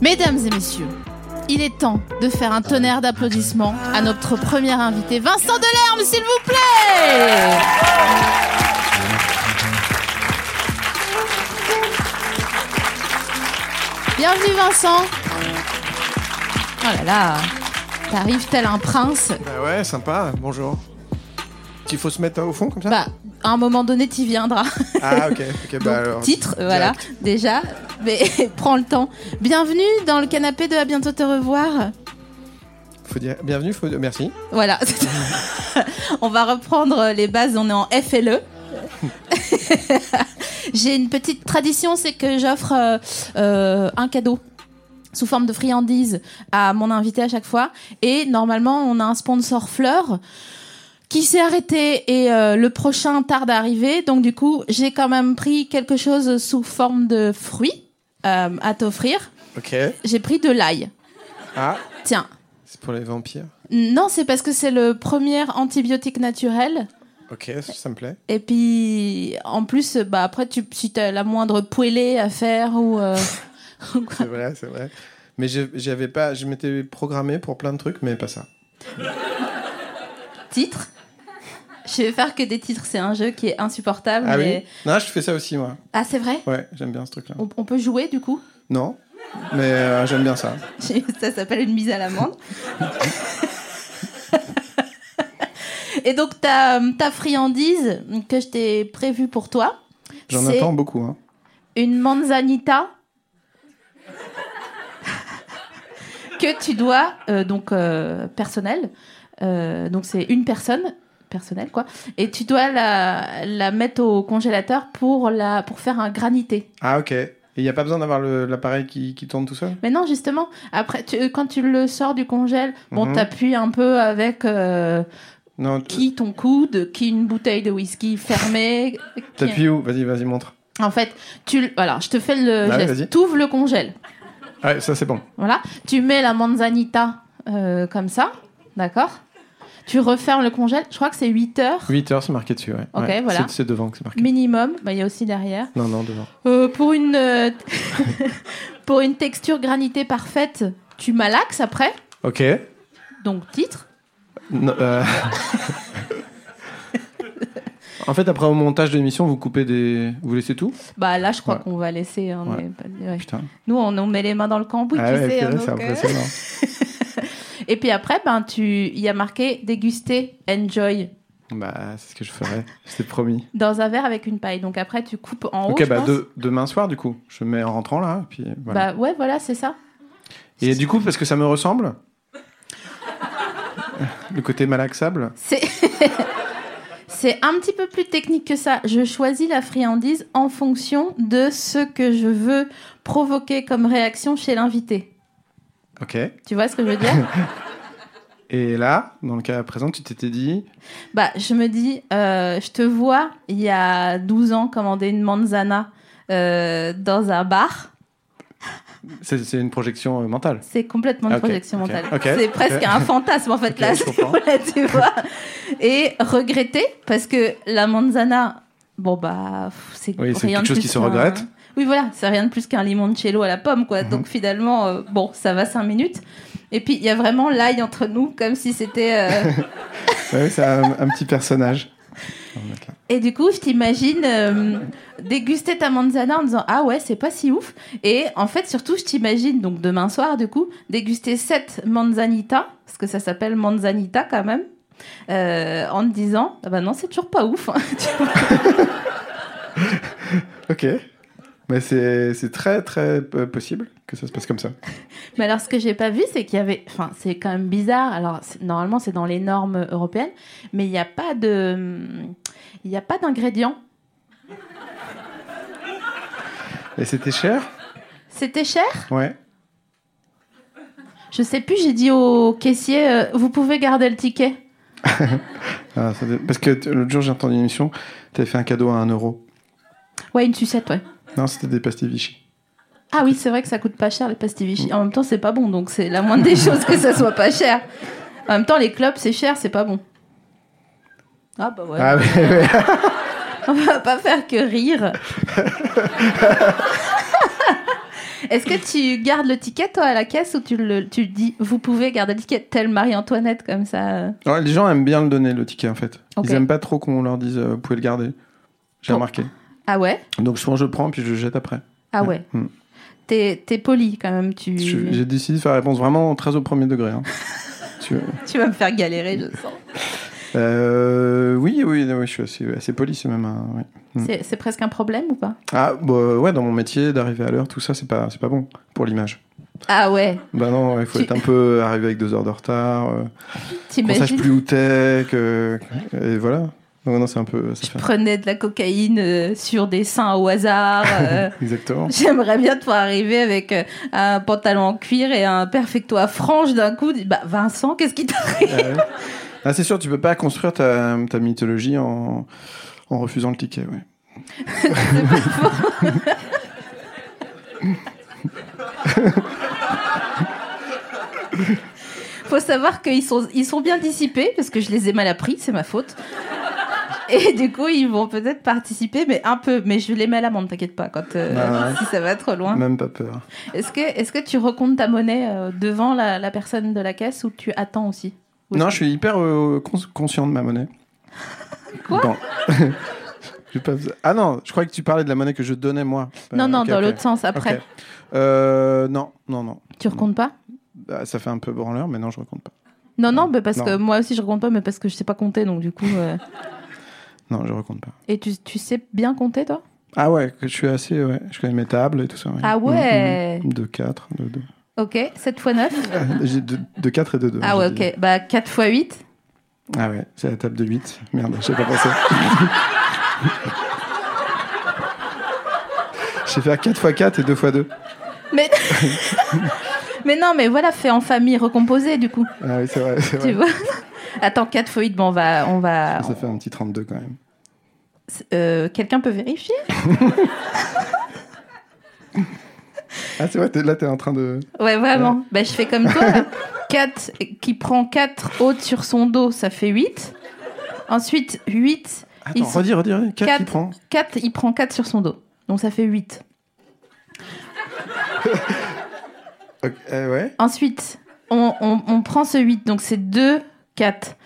Mesdames et messieurs, il est temps de faire un tonnerre d'applaudissements à notre premier invité, Vincent Delerme, s'il vous plaît Bienvenue Vincent Oh là là, t'arrives tel un prince. Bah ouais, sympa, bonjour. Il faut se mettre au fond comme ça? Bah, à un moment donné, t'y viendras. Ah ok, ok, Donc, bah alors. titre, voilà, direct. déjà. Mais prends le temps. Bienvenue dans le canapé de À bientôt te revoir. Faut dire bienvenue, faut... merci. Voilà. on va reprendre les bases, on est en FLE. J'ai une petite tradition, c'est que j'offre euh, euh, un cadeau sous forme de friandise à mon invité à chaque fois. Et normalement, on a un sponsor fleur qui s'est arrêté et euh, le prochain tarde à arriver. Donc du coup, j'ai quand même pris quelque chose sous forme de fruit euh, à t'offrir. Ok. J'ai pris de l'ail. Ah, Tiens. c'est pour les vampires. Non, c'est parce que c'est le premier antibiotique naturel. Ok, ça, me plaît. Et puis, en plus, bah après, tu, si t'as la moindre poêlée à faire ou. euh. C'est vrai, c'est vrai. Mais j'avais pas, je m'étais programmé pour plein de trucs, mais pas ça. titre? Je vais faire que des titres. C'est un jeu qui est insupportable. Ah mais- oui Non, je fais ça aussi moi. Ah, c'est vrai Ouais, j'aime bien ce truc-là. on, on peut jouer du coup Non, mais euh, j'aime bien ça. Ça s'appelle une mise à l'amende. Et donc, ta, ta friandise que je t'ai prévue pour toi, J'en attends beaucoup. Hein. une manzanita que tu dois, euh, donc euh, personnel, euh, donc c'est une personne personnelle quoi, et tu dois la, la mettre au congélateur pour, la, pour faire un granité. Ah ok. Et il n'y a pas besoin d'avoir l'appareil qui, qui tourne tout seul? Mais non, justement, après, tu- quand tu le sors du congèle, bon, Mhm. t'appuies un peu avec euh, Non, qui ton coude, qui une bouteille de whisky fermée. t'appuies où? Vas-y, vas-y, montre. En fait, tu, voilà, je te fais le Ah geste. T'ouvres le congèle. Ouais, ça c'est bon. Voilà. Tu mets la manzanita euh, comme ça. D'accord? Tu refermes le congèle. Je crois que c'est 8 heures 8 heures, c'est marqué dessus, ouais. Ok, Ouais, voilà. c'est- devant que c'est marqué. minimum. Bah, Il y a aussi derrière. Non, non, devant. Euh, pour, une, euh, pour une texture granitée parfaite, tu malaxes après. Ok. Donc, titre. Non, euh, en fait, après au montage de l'émission, vous coupez des. Vous laissez tout? Bah là, je crois Ouais. qu'on va laisser. hein, Ouais. mais ouais. Nous, on, on met les mains dans le cambouis, ah tu sais. hein, c'est impressionnant. Et puis après, ben, tu... il y a marqué déguster, enjoy bah, c'est ce que je ferais. C'était promis. dans un verre avec une paille. Donc après, tu coupes en haut. ok, bah de- demain soir, du coup. Je mets en rentrant là, puis voilà. Bah ouais, voilà, c'est ça. Et du coup, parce que ça me ressemble Le côté malaxable C'est c'est un petit peu plus technique que ça. Je choisis la friandise en fonction de ce que je veux provoquer comme réaction chez l'invité. Ok. Tu vois ce que je veux dire? Et là, dans le cas présent, tu t'étais dit? Bah, je me dis, euh, je te vois il y a 12 ans commander une manzana euh, dans un bar. C'est une projection euh, mentale. C'est complètement une Ok, projection mentale. ok, c'est presque un fantasme en fait là, tu vois. Et regretter parce que la manzana, bon bah c'est Oui, c'est quelque chose qui se regrette. Oui voilà, c'est rien de plus qu'un limoncello à la pomme quoi. Mhm. Donc finalement, euh, bon, ça va cinq minutes. Et puis il y a vraiment l'ail entre nous comme si c'était. euh, Ouais, c'est un, un petit personnage. Là. Et du coup, je t'imagine euh, déguster ta manzana en disant ah ouais c'est pas si ouf. Et en fait surtout je t'imagine donc demain soir du coup déguster cette manzanita parce que ça s'appelle manzanita quand même. euh, en te disant ah bah non c'est toujours pas ouf. hein. Ok. Mais c'est très très possible. que ça se passe comme ça. Mais alors, ce que j'ai pas vu, c'est qu'il y avait. Enfin, c'est quand même bizarre. Alors, normalement, c'est dans les normes européennes, mais il n'y a pas de. Il n'y a pas d'ingrédients. Et c'était cher? C'était cher? Ouais. Je sais plus, j'ai dit au caissier, euh, vous pouvez garder le ticket? Ah, Parce que l'autre jour, j'ai entendu une émission, t'avais fait un cadeau à 1 euro. Ouais, une sucette, ouais. Non, c'était des pastilles Vichy. Ah oui, c'est vrai que ça coûte pas cher les pastilles Vichy. En même temps, c'est pas bon, donc c'est la moindre des choses que ça soit pas cher. En même temps, les clubs, c'est cher, c'est pas bon. Ah bah ouais. Ah, ouais. On va pas faire que rire. Est-ce que tu gardes le ticket, toi, à la caisse, ou tu, le, tu dis, vous pouvez garder le ticket, tel Marie-Antoinette, comme ça euh Ouais, les gens aiment bien le donner, le ticket, en fait. Ils aiment pas trop qu'on leur dise, euh, vous pouvez le garder. J'ai remarqué. Ah ouais? Donc souvent, je prends, puis je le jette après. Ah ouais. Mm. T'es t'es poli, quand même. Tu... Je- J'ai décidé de faire la réponse vraiment très au premier degré. hein. Tu- tu vas me faire galérer, je sens. Euh, oui, oui, oui, je suis assez, assez poli, c'est même un. ouais. Mm. C'est c'est presque un problème ou pas? Ah, bah, ouais, dans mon métier, d'arriver à l'heure, tout ça, c'est pas, c'est pas bon pour l'image. Ah ouais, Bah non, il faut Tu- être un peu arrivé avec deux heures de retard, euh, qu'on sache plus où t'es, que- et voilà. Non, non, c'est un peu. Ça Je fait... prenais de la cocaïne euh, sur des seins au hasard. euh, Exactement. J'aimerais bien te pouvoir arriver avec euh, un pantalon en cuir et un perfecto à franges d'un coup. Bah, Vincent, qu'est-ce qui t'arrive Ah. Ah, c'est sûr, tu peux pas construire ta, ta mythologie en, en refusant le ticket, ouais. Faut savoir qu'ils sont, ils sont bien dissipés parce que je les ai mal appris, c'est ma faute. Et du coup, ils vont peut-être participer, mais un peu. Mais je les mets à l'amende, t'inquiète pas, quand, euh, Ah ouais. si ça va trop loin. Même pas peur. Est-ce que, est-ce que tu recomptes ta monnaie euh, devant la, la personne de la caisse ou tu attends aussi? Ou Non, je suis hyper euh, cons- conscient de ma monnaie. Quoi? Bon. Pas Ah non, je crois que tu parlais de la monnaie que je donnais moi. Non, non, dans l'autre sens, après. Ok. Euh, non, non, non. Tu recomptes pas? Bah, ça fait un peu branleur, mais non, je recompte pas. Non, non, bah parce Non. que moi aussi je recompte pas, mais parce que je sais pas compter, donc du coup. euh, Non, je recompte pas. Et tu, tu sais bien compter, toi? Ah ouais, je suis assez, ouais. Je connais mes tables et tout ça. ouais. Ah ouais. Mhm, mhm. De 4, de 2. Ok, 7 x 9 J'ai de, de 4 et de 2. Ah ouais, ok. Bah 4 x 8 Ah ouais, c'est la table de 8. Merde, j'ai pas pensé. J'ai fait 4 x 4 et 2 x 2. Mais... mais non, mais voilà, fait en famille recomposée, du coup. Ah oui, c'est vrai, c'est Tu vrai. vois Attends, 4 x 8, bon, on va. On va Ça fait un petit 32 quand même. euh, Quelqu'un peut vérifier Ah, c'est vrai, t'es- là, t'es en train de. Ouais, vraiment. Bah, je fais comme toi. 4 qui prend 4 hautes sur son dos, ça fait 8. Ensuite, 8. Attends, redis, redis, redis. 4 qui Quatre. prend. 4, il prend 4 sur son dos. Donc ça fait 8. Ok, euh, ouais. Ensuite, on, on- on prend ce 8, donc c'est 2, 4.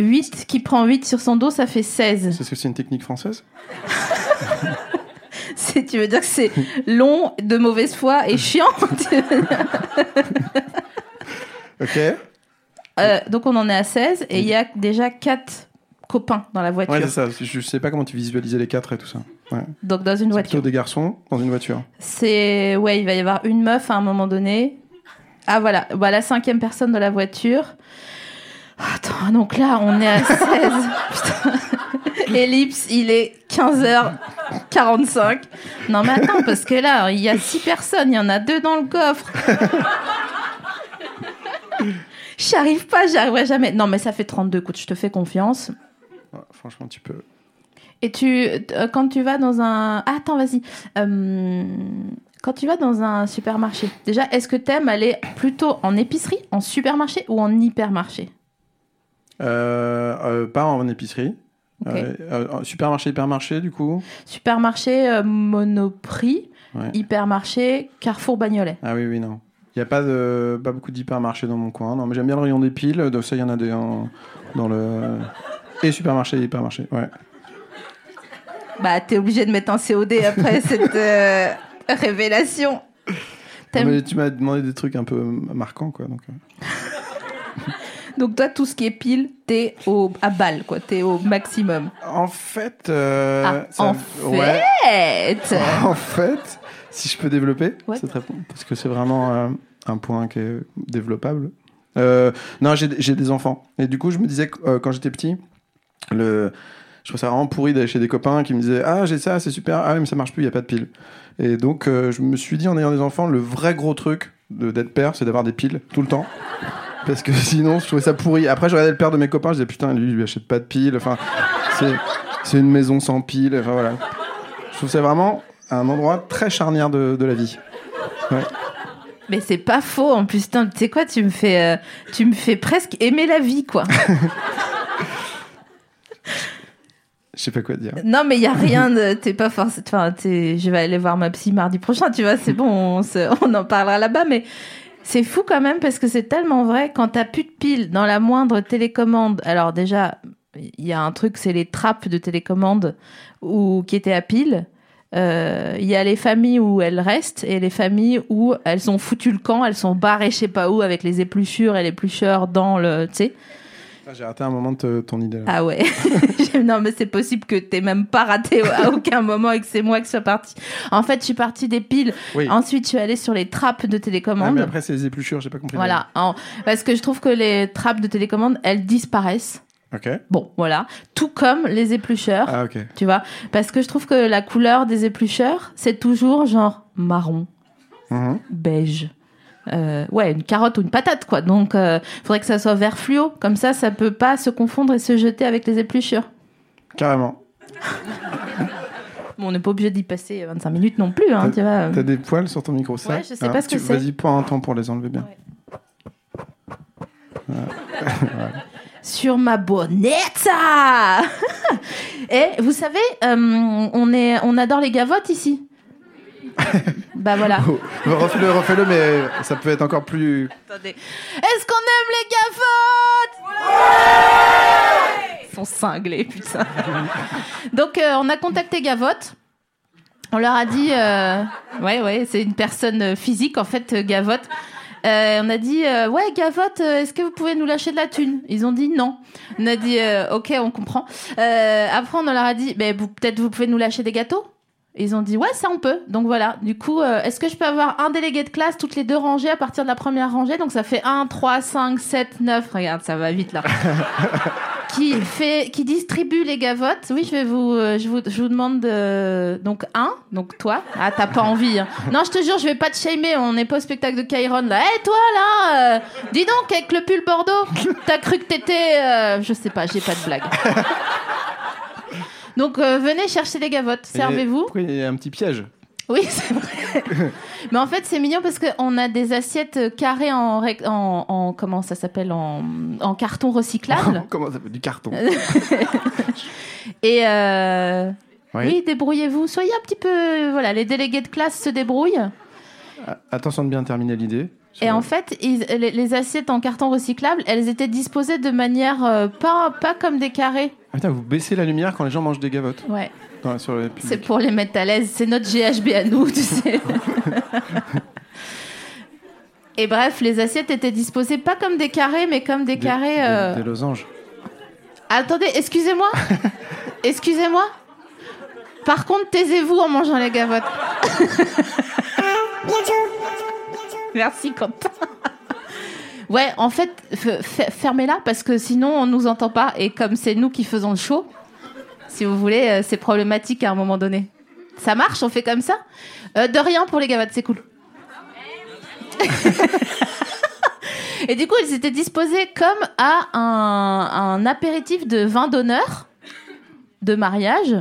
8 qui prend 8 sur son dos, ça fait 16. C'est ce que c'est une technique française C'est- Tu veux dire que c'est long, de mauvaise foi et chiant Ok. Euh, Donc on en est à 16 et il y a déjà 4 copains dans la voiture. Ouais, c'est ça. Je sais pas comment tu visualisais les 4 et tout ça. Ouais. donc dans une voiture. plutôt des garçons dans une voiture. C'est ouais, il va y avoir une meuf à un moment donné. Ah voilà, bah, la cinquième personne de la voiture. Attends, donc là on est à 16. Putain. Ellipse, il est 15h45. Non mais attends, parce que là, il y a 6 personnes, il y en a deux dans le coffre. J'y arrive pas, j'y arriverai jamais. Non mais ça fait 32, écoute, je te fais confiance. Ouais, franchement, tu peux. Et tu, euh, quand tu vas dans un, ah, attends, vas-y. Euh, quand tu vas dans un supermarché, déjà, est-ce que t'aimes aller plutôt en épicerie, en supermarché ou en hypermarché? Euh, euh, pas en épicerie. Supermarché, hypermarché, du coup? Supermarché Monoprix, Ouais. hypermarché Carrefour Bagnolet. Ah oui, oui, non. Il n'y a pas, de, pas beaucoup d'hypermarchés dans mon coin. Non, mais j'aime bien le rayon des piles. Donc ça, il y en a des en- dans le. Et supermarché hypermarché. Ouais. Bah, t'es obligé de mettre un COD après cette euh, révélation. Non, mais tu m'as demandé des trucs un peu marquants, quoi. Donc, euh. Donc, toi, tout ce qui est pile, t'es au, à balle, quoi. T'es au maximum. En fait. euh, Ah, ça- en ouais. fait En fait, si je peux développer, Ouais. cette réponse, parce que c'est vraiment euh, un point qui est développable. Euh, non, j'ai des enfants. Et du coup, je me disais que quand j'étais petit, le... je trouvais ça vraiment pourri d'aller chez des copains qui me disaient Ah, j'ai ça, c'est super. Ah, oui, mais ça marche plus, il n'y a pas de pile. Et donc, euh, je me suis dit, en ayant des enfants, le vrai gros truc de- d'être père, c'est d'avoir des piles tout le temps. Parce que sinon, je trouvais ça pourri. Après, je regardais le père de mes copains, je disais Putain, lui, il lui achète pas de piles. Enfin, c'est c'est une maison sans piles. Enfin, voilà. Je trouve c'est vraiment un endroit très charnière de, de la vie. Ouais. Mais c'est pas faux en plus. Tu sais quoi, tu me fais, euh, tu me fais presque aimer la vie, quoi. Je sais pas quoi dire. Non, mais il y a rien de. T'es pas forcément. Enfin, je vais aller voir ma psy mardi prochain, tu vois, c'est bon, on, en parlera là-bas, mais c'est fou quand même parce que c'est tellement vrai. Quand t'as plus de piles dans la moindre télécommande, alors déjà, il y a un truc, c'est les trappes de télécommande ou qui étaient à piles. Euh, Il y a les familles où elles restent et les familles où elles ont foutu le camp, elles sont barrées je sais pas où avec les épluchures et les éplucheurs dans le, tu sais. Ah, J'ai raté un moment de ton idée. là. Ah ouais. non, mais c'est possible que t'aies même pas raté à aucun moment et que c'est moi qui sois partie. En fait, je suis partie des piles. Oui. Ensuite, je suis allée sur les trappes de Ah, télécommande. mais après, c'est les épluchures, j'ai pas compris. voilà. En- Parce que je trouve que les trappes de télécommande, elles disparaissent. Ok. Bon, voilà. Tout comme les éplucheurs. Ah, ok. Tu vois? Parce que je trouve que la couleur des éplucheurs, c'est toujours genre marron, Mhm. beige. Euh, ouais, une carotte ou une patate, quoi. Donc, il faudrait que ça soit vert fluo. Comme ça, ça peut pas se confondre et se jeter avec les épluchures. Carrément. Bon, on n'est pas obligé d'y passer 25 minutes non plus, hein, tu vois. T'as des poils sur ton micro, ça Ouais, je sais Alors, pas ce que tu- c'est. Vas-y, prends un temps pour les enlever bien. Sur ma bonnetta Et vous savez, euh, on, est, on adore les gavottes ici. bah voilà. Oh, refais-le, refais-le, mais ça peut être encore plus. Attendez. Est-ce qu'on aime les gavottes Ils sont cinglés, putain. Donc, euh, on a contacté Gavotte. On leur a dit, euh, ouais, ouais, c'est une personne physique en fait, Gavotte. Euh, on a dit, euh, ouais, Gavotte, euh, est-ce que vous pouvez nous lâcher de la thune? Ils ont dit non. On a dit, ok, on comprend. Après, on leur a dit, vous- peut-être vous pouvez nous lâcher des gâteaux? Ils ont dit ouais ça on peut. Donc voilà. Du coup euh, est-ce que je peux avoir un délégué de classe toutes les deux rangées à partir de la première rangée? Donc ça fait 1 3 5 7 9 regarde ça va vite là. Qui fait qui distribue les gavottes. Oui je vais vous euh, je vous, je vous demande de... donc un. Donc toi. Ah t'as pas envie hein. non je te jure je vais pas te shamer. On n'est pas au spectacle de Kairon là. Hé toi là euh, dis donc avec le pull Bordeaux t'as cru que t'étais euh, je sais pas j'ai pas de blague donc euh, venez chercher les gavottes servez-vous il y a un petit piège? Oui, c'est vrai. Mais en fait, c'est mignon parce qu'on a des assiettes carrées en, rec- en, en- comment ça s'appelle en, en carton recyclable. Comment ça fait Du carton. Et euh, Oui. oui, débrouillez-vous. Soyez un petit peu, voilà, les délégués de classe se débrouillent. Ah, Attention de bien terminer l'idée. Et en fait, ils- les, les assiettes en carton recyclable, elles étaient disposées de manière euh, pas, pas comme des carrés. Ah, putain, vous baissez la lumière quand les gens mangent des gavottes Ouais. dans- sur le C'est pour les mettre à l'aise. C'est notre GHB à nous, tu sais. Et bref, les assiettes étaient disposées pas comme des carrés, mais comme des, Des- carrés. des- euh, Des losanges. Attendez, excusez-moi. excusez-moi. Par contre, taisez-vous en mangeant les gavottes. Merci, Quentin. Ouais, en fait, fermez-la parce que sinon on nous entend pas. Et comme c'est nous qui faisons le show, si vous voulez, euh, c'est problématique à un moment donné. Ça marche, on fait comme ça? Euh, De rien pour les gavottes, c'est cool. Et du coup, ils étaient disposés comme à un, un apéritif de vin d'honneur de mariage.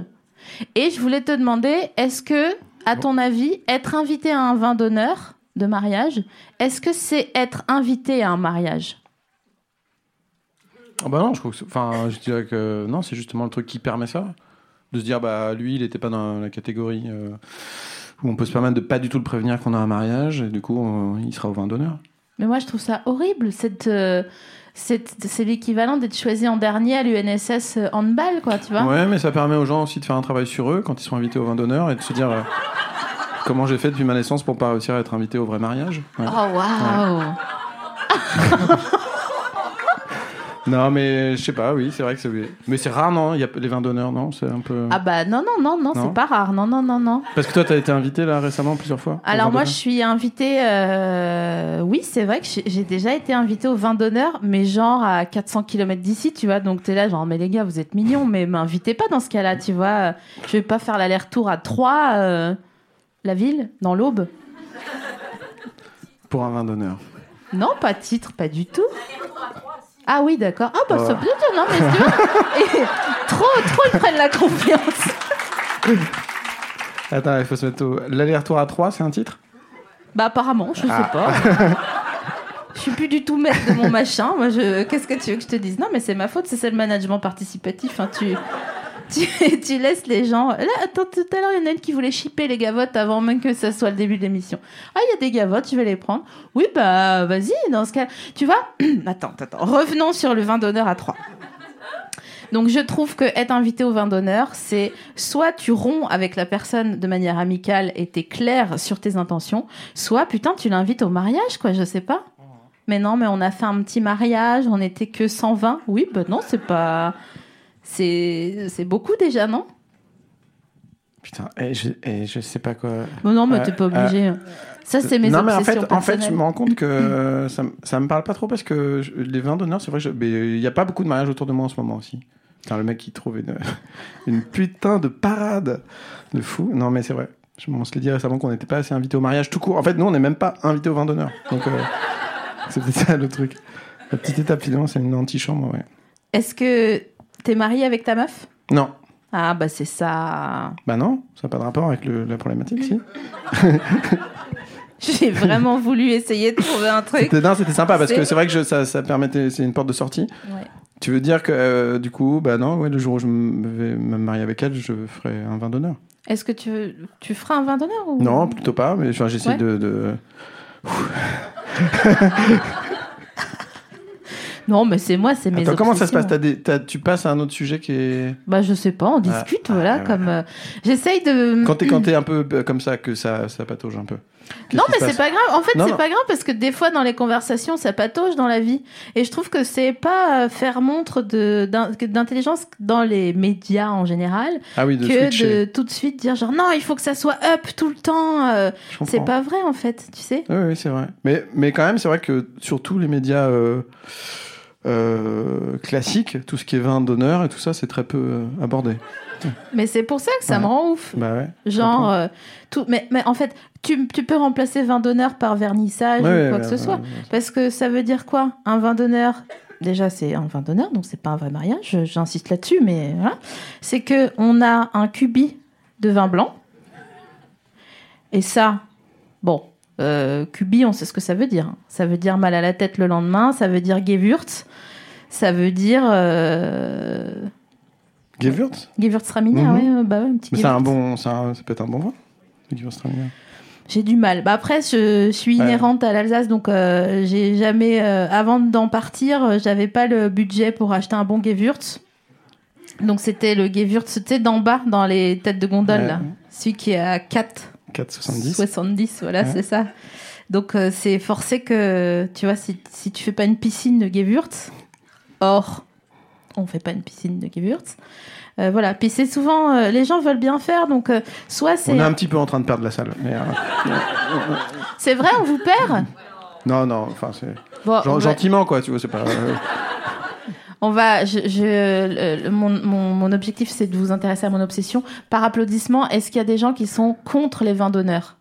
Et je voulais te demander, est-ce que, à ton avis, être invité à un vin d'honneur de mariage, est-ce que c'est être invité à un mariage? Ah bah non, je trouve que enfin, je dirais que non, c'est justement le truc qui permet ça, de se dire bah lui, il n'était pas dans la catégorie euh, où on peut se permettre de pas du tout le prévenir qu'on a un mariage et du coup euh, il sera au vin d'honneur. Mais moi, je trouve ça horrible. Cette, euh, cette- c'est l'équivalent d'être choisi en dernier à l'UNSS handball, quoi, tu vois Ouais, mais ça permet aux gens aussi de faire un travail sur eux quand ils sont invités au vin d'honneur et de se dire euh, comment j'ai fait depuis ma naissance pour pas réussir à être invité au vrai mariage. Ouais. Oh, waouh Non, mais je sais pas, oui, c'est vrai que c'est. Mais c'est rare, non Il y a les vins d'honneur, non C'est un peu. Ah bah non, non, non, non, Non c'est pas rare. Non, non, non, non. Parce que toi, t'as été invité là récemment plusieurs fois. Alors vin moi, je d'honneur suis invitée. euh, Oui, c'est vrai que j'ai déjà été invitée au vin d'honneur, mais genre à 400 km d'ici, tu vois. Donc t'es là, genre, mais les gars, vous êtes mignons, mais m'invitez pas dans ce cas-là, tu vois. Je vais pas faire l'aller-retour à Troyes, euh, la ville, dans l'Aube. Pour un vin d'honneur. Non, pas titre, pas du tout. Ah oui, d'accord. Ah bah ça peut être, non, mais tu vois, et trop, trop ils prennent la confiance. Attends, il faut se mettre au. L'aller-retour à 3, c'est un titre? Bah apparemment, je sais Ah. pas. Je suis plus du tout maître de mon machin. Moi, je... qu'est-ce que tu veux que je te dise? Non, mais c'est ma faute. C'est le management participatif. hein. Tu... Tu... tu laisses les gens. Là, attends, tout à l'heure, il y en a une qui voulait shipper les gavottes avant même que ça soit le début de l'émission. Ah, il y a des gavottes, je vais les prendre. Oui, bah, vas-y, dans ce cas. Tu vois Attends, attends. Revenons sur le vin d'honneur à 3. Donc je trouve que être invité au vin d'honneur, c'est soit tu romps avec la personne de manière amicale et t'es clair sur tes intentions, soit putain tu l'invites au mariage quoi, je sais pas. Mais non, mais on a fait un petit mariage, on était que 120. Oui, bah non, c'est pas c'est beaucoup déjà, non? Putain, et je, et je sais pas quoi. Bon, Non, mais Euh, t'es pas obligé. Ça c'est mes non, mais en fait, en fait, je me rends compte que euh, ça, ça me parle pas trop parce que je- les vins d'honneur, c'est vrai, il y a pas beaucoup de mariages autour de moi en ce moment aussi. Putain, le mec qui trouve une, une putain de parade de fou. Non, mais c'est vrai. Je, on se l'est dit récemment qu'on n'était pas assez invité au mariage tout court. En fait, nous, on n'est même pas invité au vin d'honneur. Donc, euh, c'est peut-être ça le truc. La petite étape, finalement, c'est une antichambre, ouais. Est-ce que t'es marié avec ta meuf? Non. Ah bah c'est ça. Bah non, ça n'a pas de rapport avec le- la problématique, si. J'ai vraiment voulu essayer de trouver un truc. C'était non, c'était sympa parce que C'est- vrai que je- ça, ça permettait, c'est une porte de sortie. Ouais. Tu veux dire que euh, du coup, bah non, ouais, le jour où je vais me marier avec elle, je ferai un vin d'honneur. Est-ce que tu, tu feras un vin d'honneur ou... Non, plutôt pas, mais j'essaie Ouais. de, de- Non, mais c'est moi, c'est mes Attends, comment ça se passe? T'as des- t'as- Tu passes à un autre sujet qui est Bah je sais pas, on discute, Ah, voilà, comme euh, j'essaye de. quand t'es quand t'es un peu euh, comme ça que ça ça patauge un peu. Non, mais c'est pas grave. En fait, c'est pas grave parce que des fois dans les conversations, ça patauge dans la vie. Et je trouve que c'est pas euh, faire montre d'intelligence dans les médias en général Ah oui, de que switcher. de tout de suite dire genre non, il faut que ça soit up tout le temps. euh, c'est pas vrai en fait, tu sais. Oui, oui, c'est vrai. Mais, mais quand même, c'est vrai que sur tous les médias euh, euh, classiques, tout ce qui est vin d'honneur et tout ça, c'est très peu euh, abordé. Mais c'est pour ça que ça Ouais. me rend ouf. Bah ouais. Genre, euh, tout, mais, mais en fait, tu, tu peux remplacer vin d'honneur par vernissage Ouais, ou quoi que ce soit. Parce que ça veut dire quoi Un vin d'honneur? Déjà, c'est un vin d'honneur, donc c'est pas un vrai mariage, j'insiste là-dessus, mais voilà. C'est que on a un cubi de vin blanc. Et ça, bon, euh, cubi, on sait ce que ça veut dire. Ça veut dire mal à la tête le lendemain, ça veut dire Gewürz, ça veut dire. Euh... Gewürz Gewürztraminer, Mhm. ouais, bah ouais, un petit Mais c'est un bon, un- ça peut être un bon vin. le Gewürztraminer. J'ai du mal. Bah après, je suis Ouais. inhérente à l'Alsace, donc euh, j'ai jamais, euh, avant d'en partir, euh, j'avais pas le budget pour acheter un bon Gewürz. Donc c'était le Gewürz, c'était d'en bas dans les têtes de gondole, Ouais. là. celui qui est à 4 4,70. 70, voilà, Ouais. c'est ça. Donc euh, c'est forcé que, tu vois, si, si tu fais pas une piscine de Gewürz, or, on fait pas une piscine de Gewürz, euh, voilà. Puis c'est souvent, euh, les gens veulent bien faire, donc soit c'est, On est un petit peu en train de perdre la salle. C'est vrai, on vous perd? non, non, enfin, c'est Bon, gen- gentiment, quoi, tu vois, c'est pas. On va, je, je- le- le- mon, mon, mon objectif, c'est de vous intéresser à mon obsession. Par applaudissement, est-ce qu'il y a des gens qui sont contre les vins d'honneur?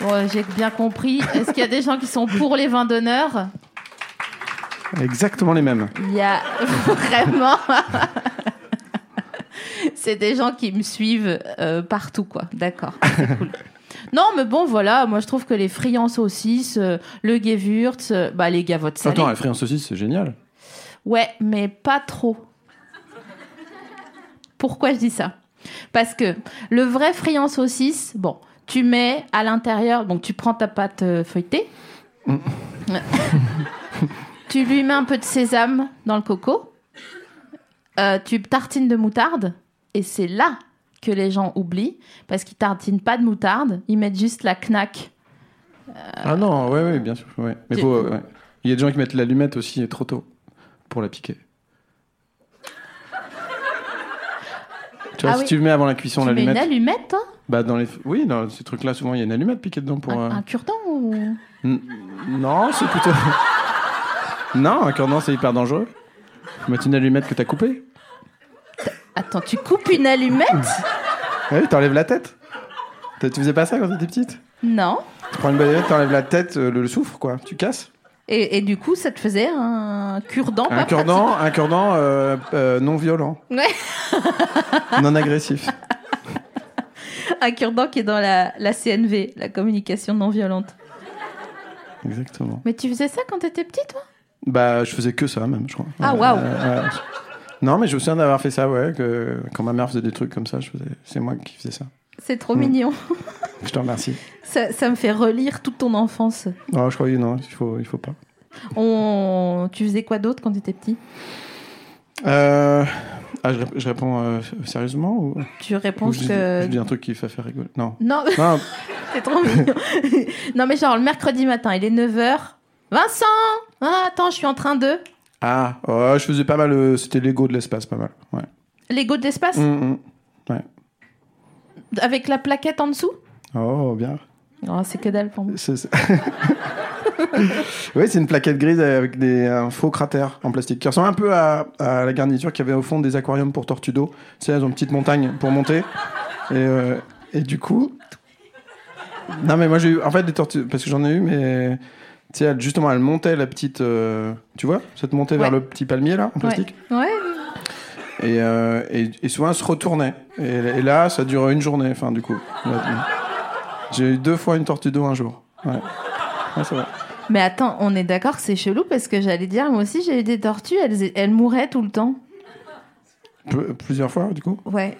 Bon, j'ai bien compris. Est-ce qu'il y a des gens qui sont pour les vins d'honneur? Exactement les mêmes. Il y a vraiment. c'est des gens qui me suivent euh, partout, quoi. D'accord, c'est cool. Non, mais bon, voilà. Moi, je trouve que les friands saucisses, euh, le Gewürz, euh, bah, les gavottes salées. Attends, la frite en saucisse, c'est génial. Ouais, mais pas trop. Pourquoi je dis ça? Parce que le vrai friand saucisse, bon, tu mets à l'intérieur, donc tu prends ta pâte euh, feuilletée, tu lui mets un peu de sésame dans le coco, tu tartines de moutarde, et c'est là que les gens oublient, parce qu'ils tartinent pas de moutarde, ils mettent juste la knack. Ah non, ouais, ouais, bien sûr. Ouais. Mais ouais. Il y a des gens qui mettent l'allumette aussi trop tôt pour la piquer. Tu vois, Ah si oui. tu mets avant la cuisson mets une l'allumette, allumette, toi bah dans les, oui, dans ces trucs-là, souvent il y a une allumette piquée dedans pour. un, euh, un cure-dent ou... N- Non, c'est plutôt. non, un cure-dent c'est hyper dangereux. Mettre une allumette que t'as coupée. Attends, tu coupes une allumette? Oui, t'enlèves la tête. Tu faisais pas ça quand t'étais petite? Non. Tu prends une balayette, t'enlèves la tête, euh, le, le soufre, quoi. Tu casses. Et, et du coup, ça te faisait un cure-dent Un pas cure-dent, un cure-dent euh, euh, non violent. Ouais. non agressif. Un cure-dent qui est dans la, la CNV, la communication non violente. Exactement. Mais tu faisais ça quand t'étais petit, toi? Bah, je faisais que ça, même, je crois. Ah, waouh. euh. Non, mais je me souviens d'avoir fait ça, ouais. Que, quand ma mère faisait des trucs comme ça, je faisais... c'est moi qui faisais ça. C'est trop Mm. mignon. Je te remercie. Ça, ça me fait relire toute ton enfance. Non, je croyais, non, il faut, il faut pas. On... Tu faisais quoi d'autre quand t'étais petit? Euh... Ah, je, rép- je réponds euh, sérieusement ou, Tu réponds ou je, que... je dis un truc qui fait faire rigoler Non. Non, Non, c'est trop mignon. non, mais genre le mercredi matin, il est 9h. Vincent ah, Attends, je suis en train de... Ah, oh, je faisais pas mal. euh, C'était Lego de l'espace, pas mal. Ouais. Lego de l'espace? Mm, mm. Avec la plaquette en dessous? Oh, bien. Oh, c'est que dalle pour moi. C'est- c'est- oui, c'est une plaquette grise avec des, un faux cratère en plastique qui ressemble un peu à, à la garniture qu'il y avait au fond des aquariums pour tortues d'eau. Tu sais, elles ont une petite montagne pour monter. Et, euh, et du coup. Non, mais moi j'ai eu. En fait, des tortues. Parce que j'en ai eu, mais. Tu sais, justement, elle montait la petite. euh, tu vois Cette montée vers Ouais. le petit palmier là, en plastique. Ouais. Et, euh, et, et souvent, elle se retournait. Et, et là, ça durait une journée, enfin, du coup. J'ai eu deux fois une tortue d'eau un jour. Ouais. Ouais, c'est vrai. Mais attends, on est d'accord que c'est chelou parce que j'allais dire, moi aussi j'ai eu des tortues, elles, elles mouraient tout le temps. Peu- plusieurs fois, du coup. Ouais.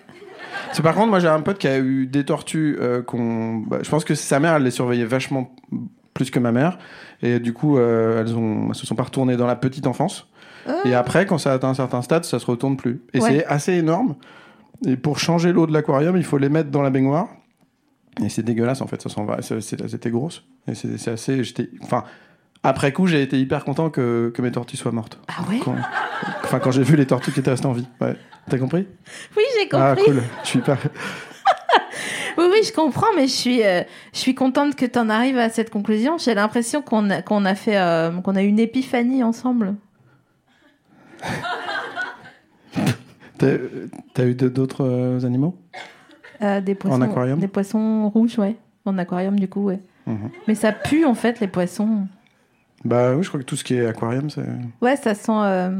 C'est par contre, moi, j'ai un pote qui a eu des tortues euh, qu'on. bah, je pense que sa mère, elle les surveillait vachement plus que ma mère. Et du coup, euh, elles, ont, elles se sont pas retournées dans la petite enfance. Et après, quand ça atteint un certain stade, ça se retourne plus. Et Ouais. c'est assez énorme. Et pour changer l'eau de l'aquarium, il faut les mettre dans la baignoire. Et c'est dégueulasse, en fait, ça s'en va. Étaient grosses. Et c'est c'est assez. J'étais. Enfin. Après coup, j'ai été hyper content que, que mes tortues soient mortes. Ah ouais Quand- Enfin, quand j'ai vu les tortues qui étaient restées en vie. Ouais. T'as compris? Oui, j'ai compris. Ah, cool. Je suis hyper. Oui, oui, je comprends, mais je suis, euh, je suis contente que tu en arrives à cette conclusion. J'ai l'impression qu'on a, qu'on a fait, euh, qu'on a eu une épiphanie ensemble. T'as t'as eu de- d'autres euh, animaux? Euh, des poissons, aquarium? Des poissons rouges, ouais. En aquarium, du coup, ouais. Mhm. Mais ça pue, en fait, les poissons. Bah oui, je crois que tout ce qui est aquarium, c'est. Ouais, ça sent. euh,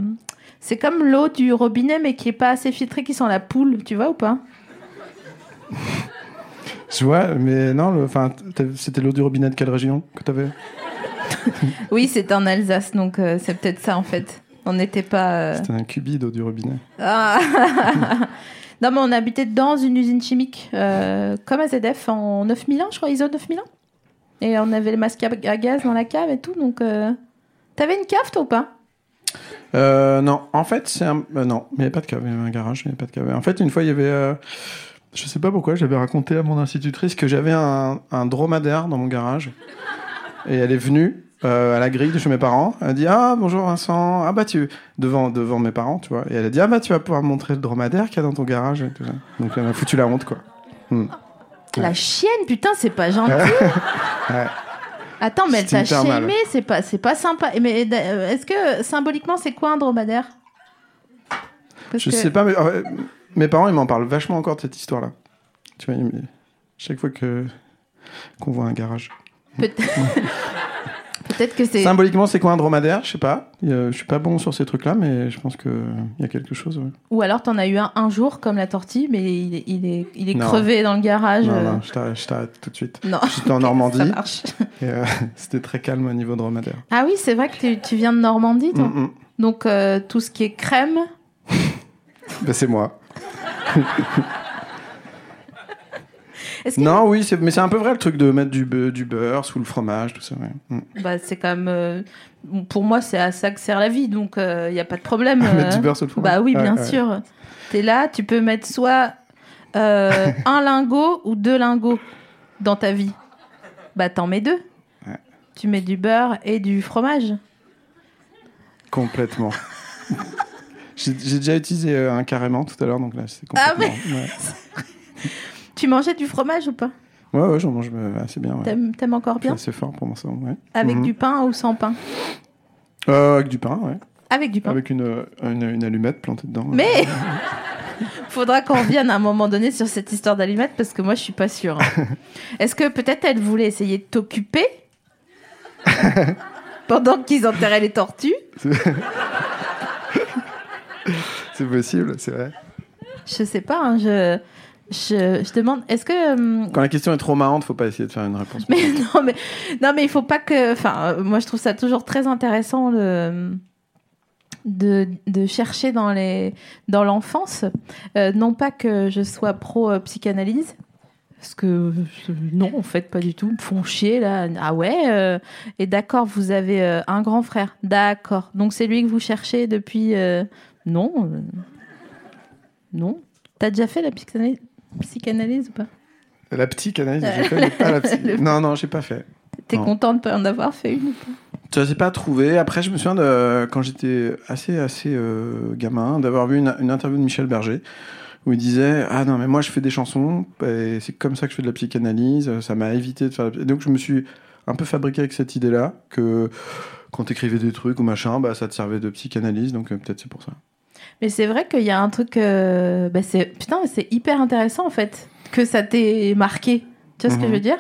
C'est comme l'eau du robinet, mais qui est pas assez filtrée, qui sent la poule, tu vois ou pas? Je vois, mais non, enfin, c'était l'eau du robinet de quelle région que t'avais Oui, c'est en Alsace, donc euh, c'est peut-être ça, en fait. On n'était pas. euh, C'était un cubi d'eau du robinet. Ah. non, mais on habitait dans une usine chimique, euh, comme AZF, en 9001, je crois, ISO 9001. Et on avait le masque à à gaz dans la cave et tout, donc... T'avais une cave, toi, ou pas? Euh, non, en fait, c'est un. non, mais il n'y avait pas de cave, il y avait un garage, il n'y avait pas de cave. En fait, une fois, il y avait. Je sais pas pourquoi, j'avais raconté à mon institutrice que j'avais un, un dromadaire dans mon garage. Et elle est venue euh, à la grille de chez mes parents. Elle a dit Ah, bonjour Vincent. Ah, bah, tu. Devant, devant mes parents, tu vois. Et elle a dit Ah, bah, tu vas pouvoir montrer le dromadaire qu'il y a dans ton garage. et tout ça. Donc, elle m'a foutu la honte, quoi. Hmm. La chienne, putain, c'est pas gentil Ouais. Attends, mais elle t'a shamé, c'est pas, c'est pas sympa. Mais euh, est-ce que, symboliquement, c'est quoi un dromadaire? Parce Je que- sais pas, mais mes parents, ils m'en parlent vachement encore de cette histoire-là. Tu vois, ils- chaque fois que qu'on voit un garage. Peut- Peut-être que c'est... Symboliquement, c'est quoi un dromadaire? Je sais pas. Euh, je suis pas bon sur ces trucs-là, mais je pense que il y a quelque chose. ouais. Ou alors t'en as eu un un jour, comme la tortille, mais il est, il est, il est Non. crevé dans le garage. Non, euh, non, je t'arrête, tout de suite. non. J'étais en Ça Normandie euh, c'était très calme au niveau dromadaire. Ah oui, c'est vrai que tu, tu viens de Normandie, toi. Mm, mm. Donc euh, tout ce qui est crème. Ben, c'est moi. Non, oui, mais c'est un peu vrai le truc de mettre du, be- du beurre sous le fromage, tout ça. ouais. Mm. bah, c'est quand même. euh, pour moi, c'est à ça que sert la vie, donc il n'y a pas de problème. Mettre euh. du beurre sous le fromage. Bah oui, Ouais, bien ouais. sûr. T'es là, tu peux mettre soit euh, un lingot ou deux lingots dans ta vie. Bah t'en mets deux. Ouais. Tu mets du beurre et du fromage. Complètement. J'ai déjà utilisé euh, un carrément tout à l'heure, donc là, c'est Ah, complètement. ouais. Tu mangeais du fromage ou pas? Ouais, ouais, j'en mange euh, assez bien. Ouais. T'aimes encore bien? assez fort pour moi, ça. Ouais. Avec Mhm. du pain ou sans pain? Euh, avec du pain, ouais. Avec du pain. Avec une, une, une allumette plantée dedans. Mais faudra qu'on revienne à un moment donné sur cette histoire d'allumettes parce que moi je suis pas sûre. hein. Est-ce que peut-être elle voulait essayer de t'occuper? Pendant qu'ils enterraient les tortues? C'est possible, c'est vrai. Je sais pas. hein, je, je je demande. Est-ce que hum, Quand la question est trop marrante, faut pas essayer de faire une réponse. mais non mais non mais il faut pas que. Enfin euh, moi je trouve ça toujours très intéressant le de, de chercher dans les dans l'enfance Euh, non pas que je sois pro euh, psychanalyse parce que euh, non en fait pas du tout me font chier là ah ouais euh, et d'accord vous avez euh, un grand frère d'accord donc c'est lui que vous cherchez depuis euh, non euh, non t'as déjà fait la psychanalyse, psychanalyse ou pas? La petite analyse, j'ai fait, mais pas la. Le- Non, non, j'ai pas fait. t'es content de pas en avoir fait une ou pas? Ça s'est pas trouvé. Après, je me souviens de quand j'étais assez assez euh, gamin d'avoir vu une, une interview de Michel Berger où il disait ah non mais moi je fais des chansons et c'est comme ça que je fais de la psychanalyse. Ça m'a évité de faire. la- Et donc je me suis un peu fabriqué avec cette idée là que quand t'écrivais des trucs ou machin, bah ça te servait de psychanalyse. Donc euh, peut-être c'est pour ça. Mais c'est vrai qu'il y a un truc. euh, bah c'est putain, c'est hyper intéressant en fait que ça t'ait marqué. Tu vois ce que Mhm. je veux dire?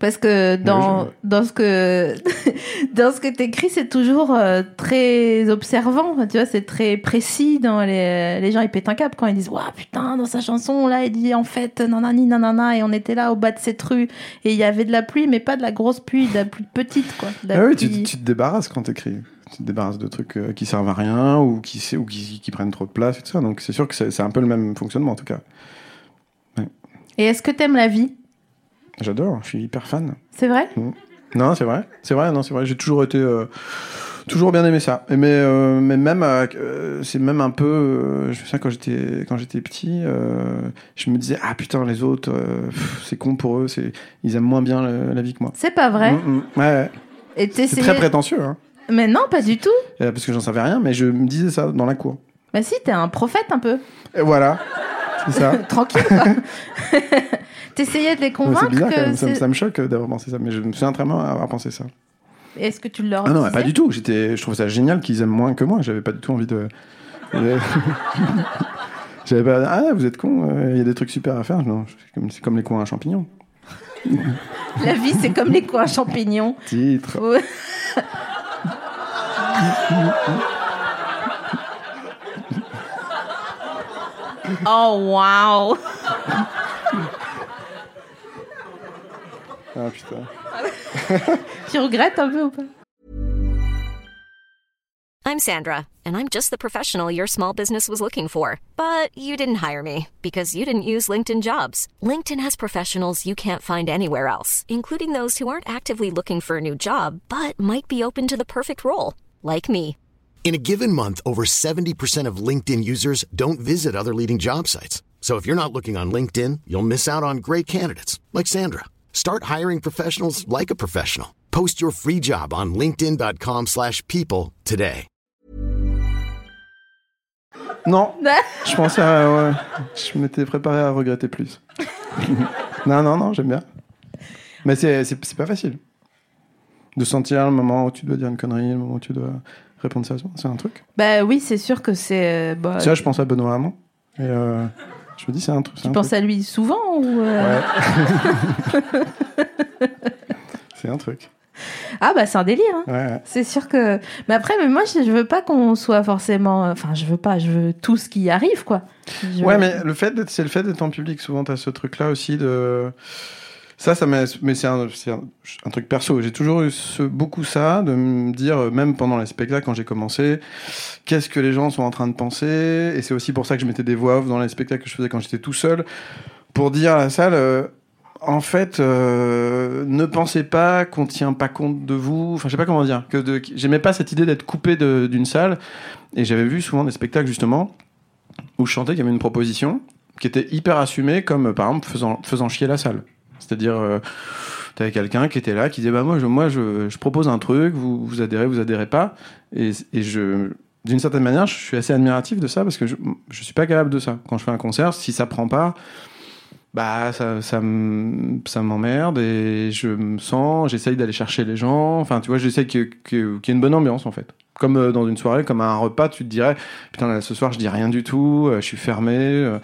Parce que dans je- dans ce que dans ce que t'écris, c'est toujours euh, très observant. Tu vois, c'est très précis. Dans les les gens ils pètent un cap quand ils disent waouh putain dans sa chanson là il dit en fait nanani nanana et on était là au bas de cette rue et il y avait de la pluie mais pas de la grosse pluie, de la pluie petite quoi. La Ah oui, tu, tu te débarrasses quand t'écris. Tu te débarrasses de trucs euh, qui servent à rien ou qui, ou qui, qui prennent trop de place et tout ça. Donc c'est sûr que c'est un peu le même fonctionnement en tout cas. Et est-ce que t'aimes la vie? J'adore, je suis hyper fan. C'est vrai? Non, c'est vrai, c'est vrai, non, c'est vrai. J'ai toujours été, euh, toujours bien aimé ça. Mais, euh, mais même, euh, c'est même un peu. je me souviens quand j'étais, quand j'étais petit, je me disais ah putain les autres, c'est con pour eux, c'est, ils aiment moins bien la vie que moi. C'est pas vrai? Mm, mm. ouais, ouais. Et c'est très prétentieux, hein, Mais non, pas du tout. Euh, parce que j'en savais rien, mais je me disais ça dans la cour. Bah si, t'es un prophète un peu. Et voilà, c'est ça. Tranquille, quoi. T'essayais de les Ouais, convaincre c'est bizarre quand même, ça, me- c'est- ça me choque euh, d'avoir pensé ça, mais je me souviens très bien avoir pensé ça. Est-ce que tu leur Ah non, pas du tout. J'étais, je trouve ça génial qu'ils aiment moins que moi. J'avais pas du tout envie de. J'avais pas. Ah, vous êtes con. Il y a des trucs super à faire. Non, c'est comme, les coins à champignons. La vie, c'est comme les coins champignons. Titre. Oh waouh Ah putain. Tu regrettes un peu ou pas I'm Sandra, and I'm just the professional your small business was looking for. But you didn't hire me because you didn't use LinkedIn jobs. LinkedIn has professionals you can't find anywhere else, including those who aren't actively looking for a new job but might be open to the perfect role, like me. In a given month, over 70% of LinkedIn users don't visit other leading job sites. So if you're not looking on LinkedIn, you'll miss out on great candidates like Sandra. Start hiring professionals like a professional. Post your free job on linkedin.com/people slash people today. Non. Je pensais à. ouais, je m'étais préparé à regretter plus. non, non, non, j'aime bien. Mais c'est, c'est, c'est pas facile. De sentir le moment où tu dois dire une connerie, le moment où tu dois répondre sérieusement. C'est un truc? Bah oui, c'est sûr que c'est. euh, bah, Tu vois, je pense à Benoît Hamon. Et euh, je me dis, c'est un truc. tu un penses truc. à lui souvent ou euh, C'est un truc. Ah bah c'est un délire. hein. Ouais, ouais. C'est sûr que. Mais après, mais moi, je veux pas qu'on soit forcément. Enfin, je veux pas. Je veux tout ce qui arrive, quoi. Je- Ouais, mais le fait d'être, c'est le fait d'être en public. Souvent, t'as ce truc-là aussi de. Ça, ça m'a. Mais c'est un, truc perso. J'ai toujours eu beaucoup ça, de me dire, euh, même pendant les spectacles, quand j'ai commencé, qu'est-ce que les gens sont en train de penser? Et c'est aussi pour ça que je mettais des voix off dans les spectacles que je faisais quand j'étais tout seul, pour dire à la salle. euh, en fait, euh, ne pensez pas qu'on tient pas compte de vous. Enfin, je sais pas comment dire. Que j'aimais pas cette idée d'être coupé d'une salle. Et j'avais vu souvent des spectacles justement où je chantais qu'il y avait une proposition qui était hyper assumée, comme par exemple faisant chier la salle. C'est-à-dire, euh, t'avais quelqu'un qui était là, qui disait bah moi je, moi je, je propose un truc, vous, vous adhérez, vous adhérez pas, et, et je d'une certaine manière, je suis assez admiratif de ça parce que je, je suis pas capable de ça. Quand je fais un concert, si ça prend pas, bah ça, ça, ça m'emmerde et je me sens, j'essaye d'aller chercher les gens. Enfin, tu vois, j'essaye qu'il y ait une bonne ambiance en fait. Comme euh, dans une soirée, comme à un repas, tu te dirais, putain, là, ce soir, je dis rien du tout, euh, je suis fermé, euh,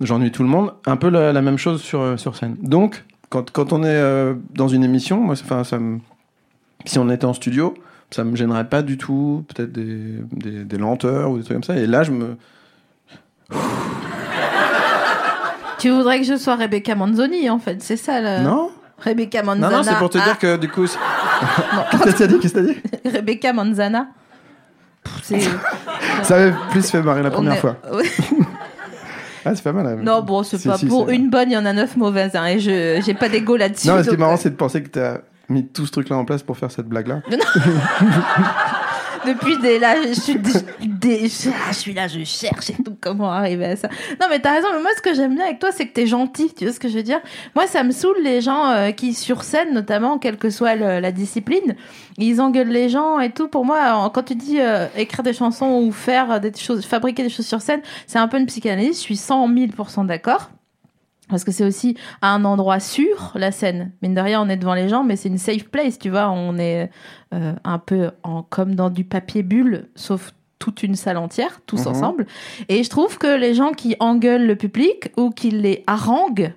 j'ennuie tout le monde. Un peu la, la même chose sur, sur scène. Donc, quand, quand on est dans une émission, moi, enfin, ça me, si on était en studio, ça me gênerait pas du tout, peut-être des, des, des lenteurs ou des trucs comme ça. Et là, je me, Tu voudrais que je sois Rebecca Manzoni, en fait, c'est ça le... non, Rebecca Manzana. non, non, c'est pour te Ah, dire que du coup, qu'est-ce que t'as dit, qu'est-ce que t'as dit Rebecca Manzana. C'est. Ça avait plus fait marrer la première est- fois. Ah, c'est pas mal. hein. Non, bon, c'est Si, pas si, pour une bonne, il y en a neuf mauvaises, hein, et je j'ai pas d'ego là-dessus. Non, mais ce qui est marrant, c'est de penser que t'as mis tout ce truc-là en place pour faire cette blague-là. Depuis des là, je suis, des- ah, je suis là, je cherche et tout, comment arriver à ça. Non, mais t'as raison, mais moi, ce que j'aime bien avec toi, c'est que t'es gentil, tu vois ce que je veux dire? Moi, ça me saoule les gens euh, qui, sur scène, notamment, quelle que soit la discipline, ils engueulent les gens et tout. Pour moi, quand tu dis euh, écrire des chansons ou faire des choses, fabriquer des choses sur scène, c'est un peu une psychanalyse, je suis 100 000% d'accord. Parce que c'est aussi à un endroit sûr, la scène. Mine de rien, on est devant les gens, mais c'est une safe place, tu vois. On est euh, un peu en, comme dans du papier bulle, sauf toute une salle entière, tous Mhm. ensemble. Et je trouve que les gens qui engueulent le public ou qui les haranguent,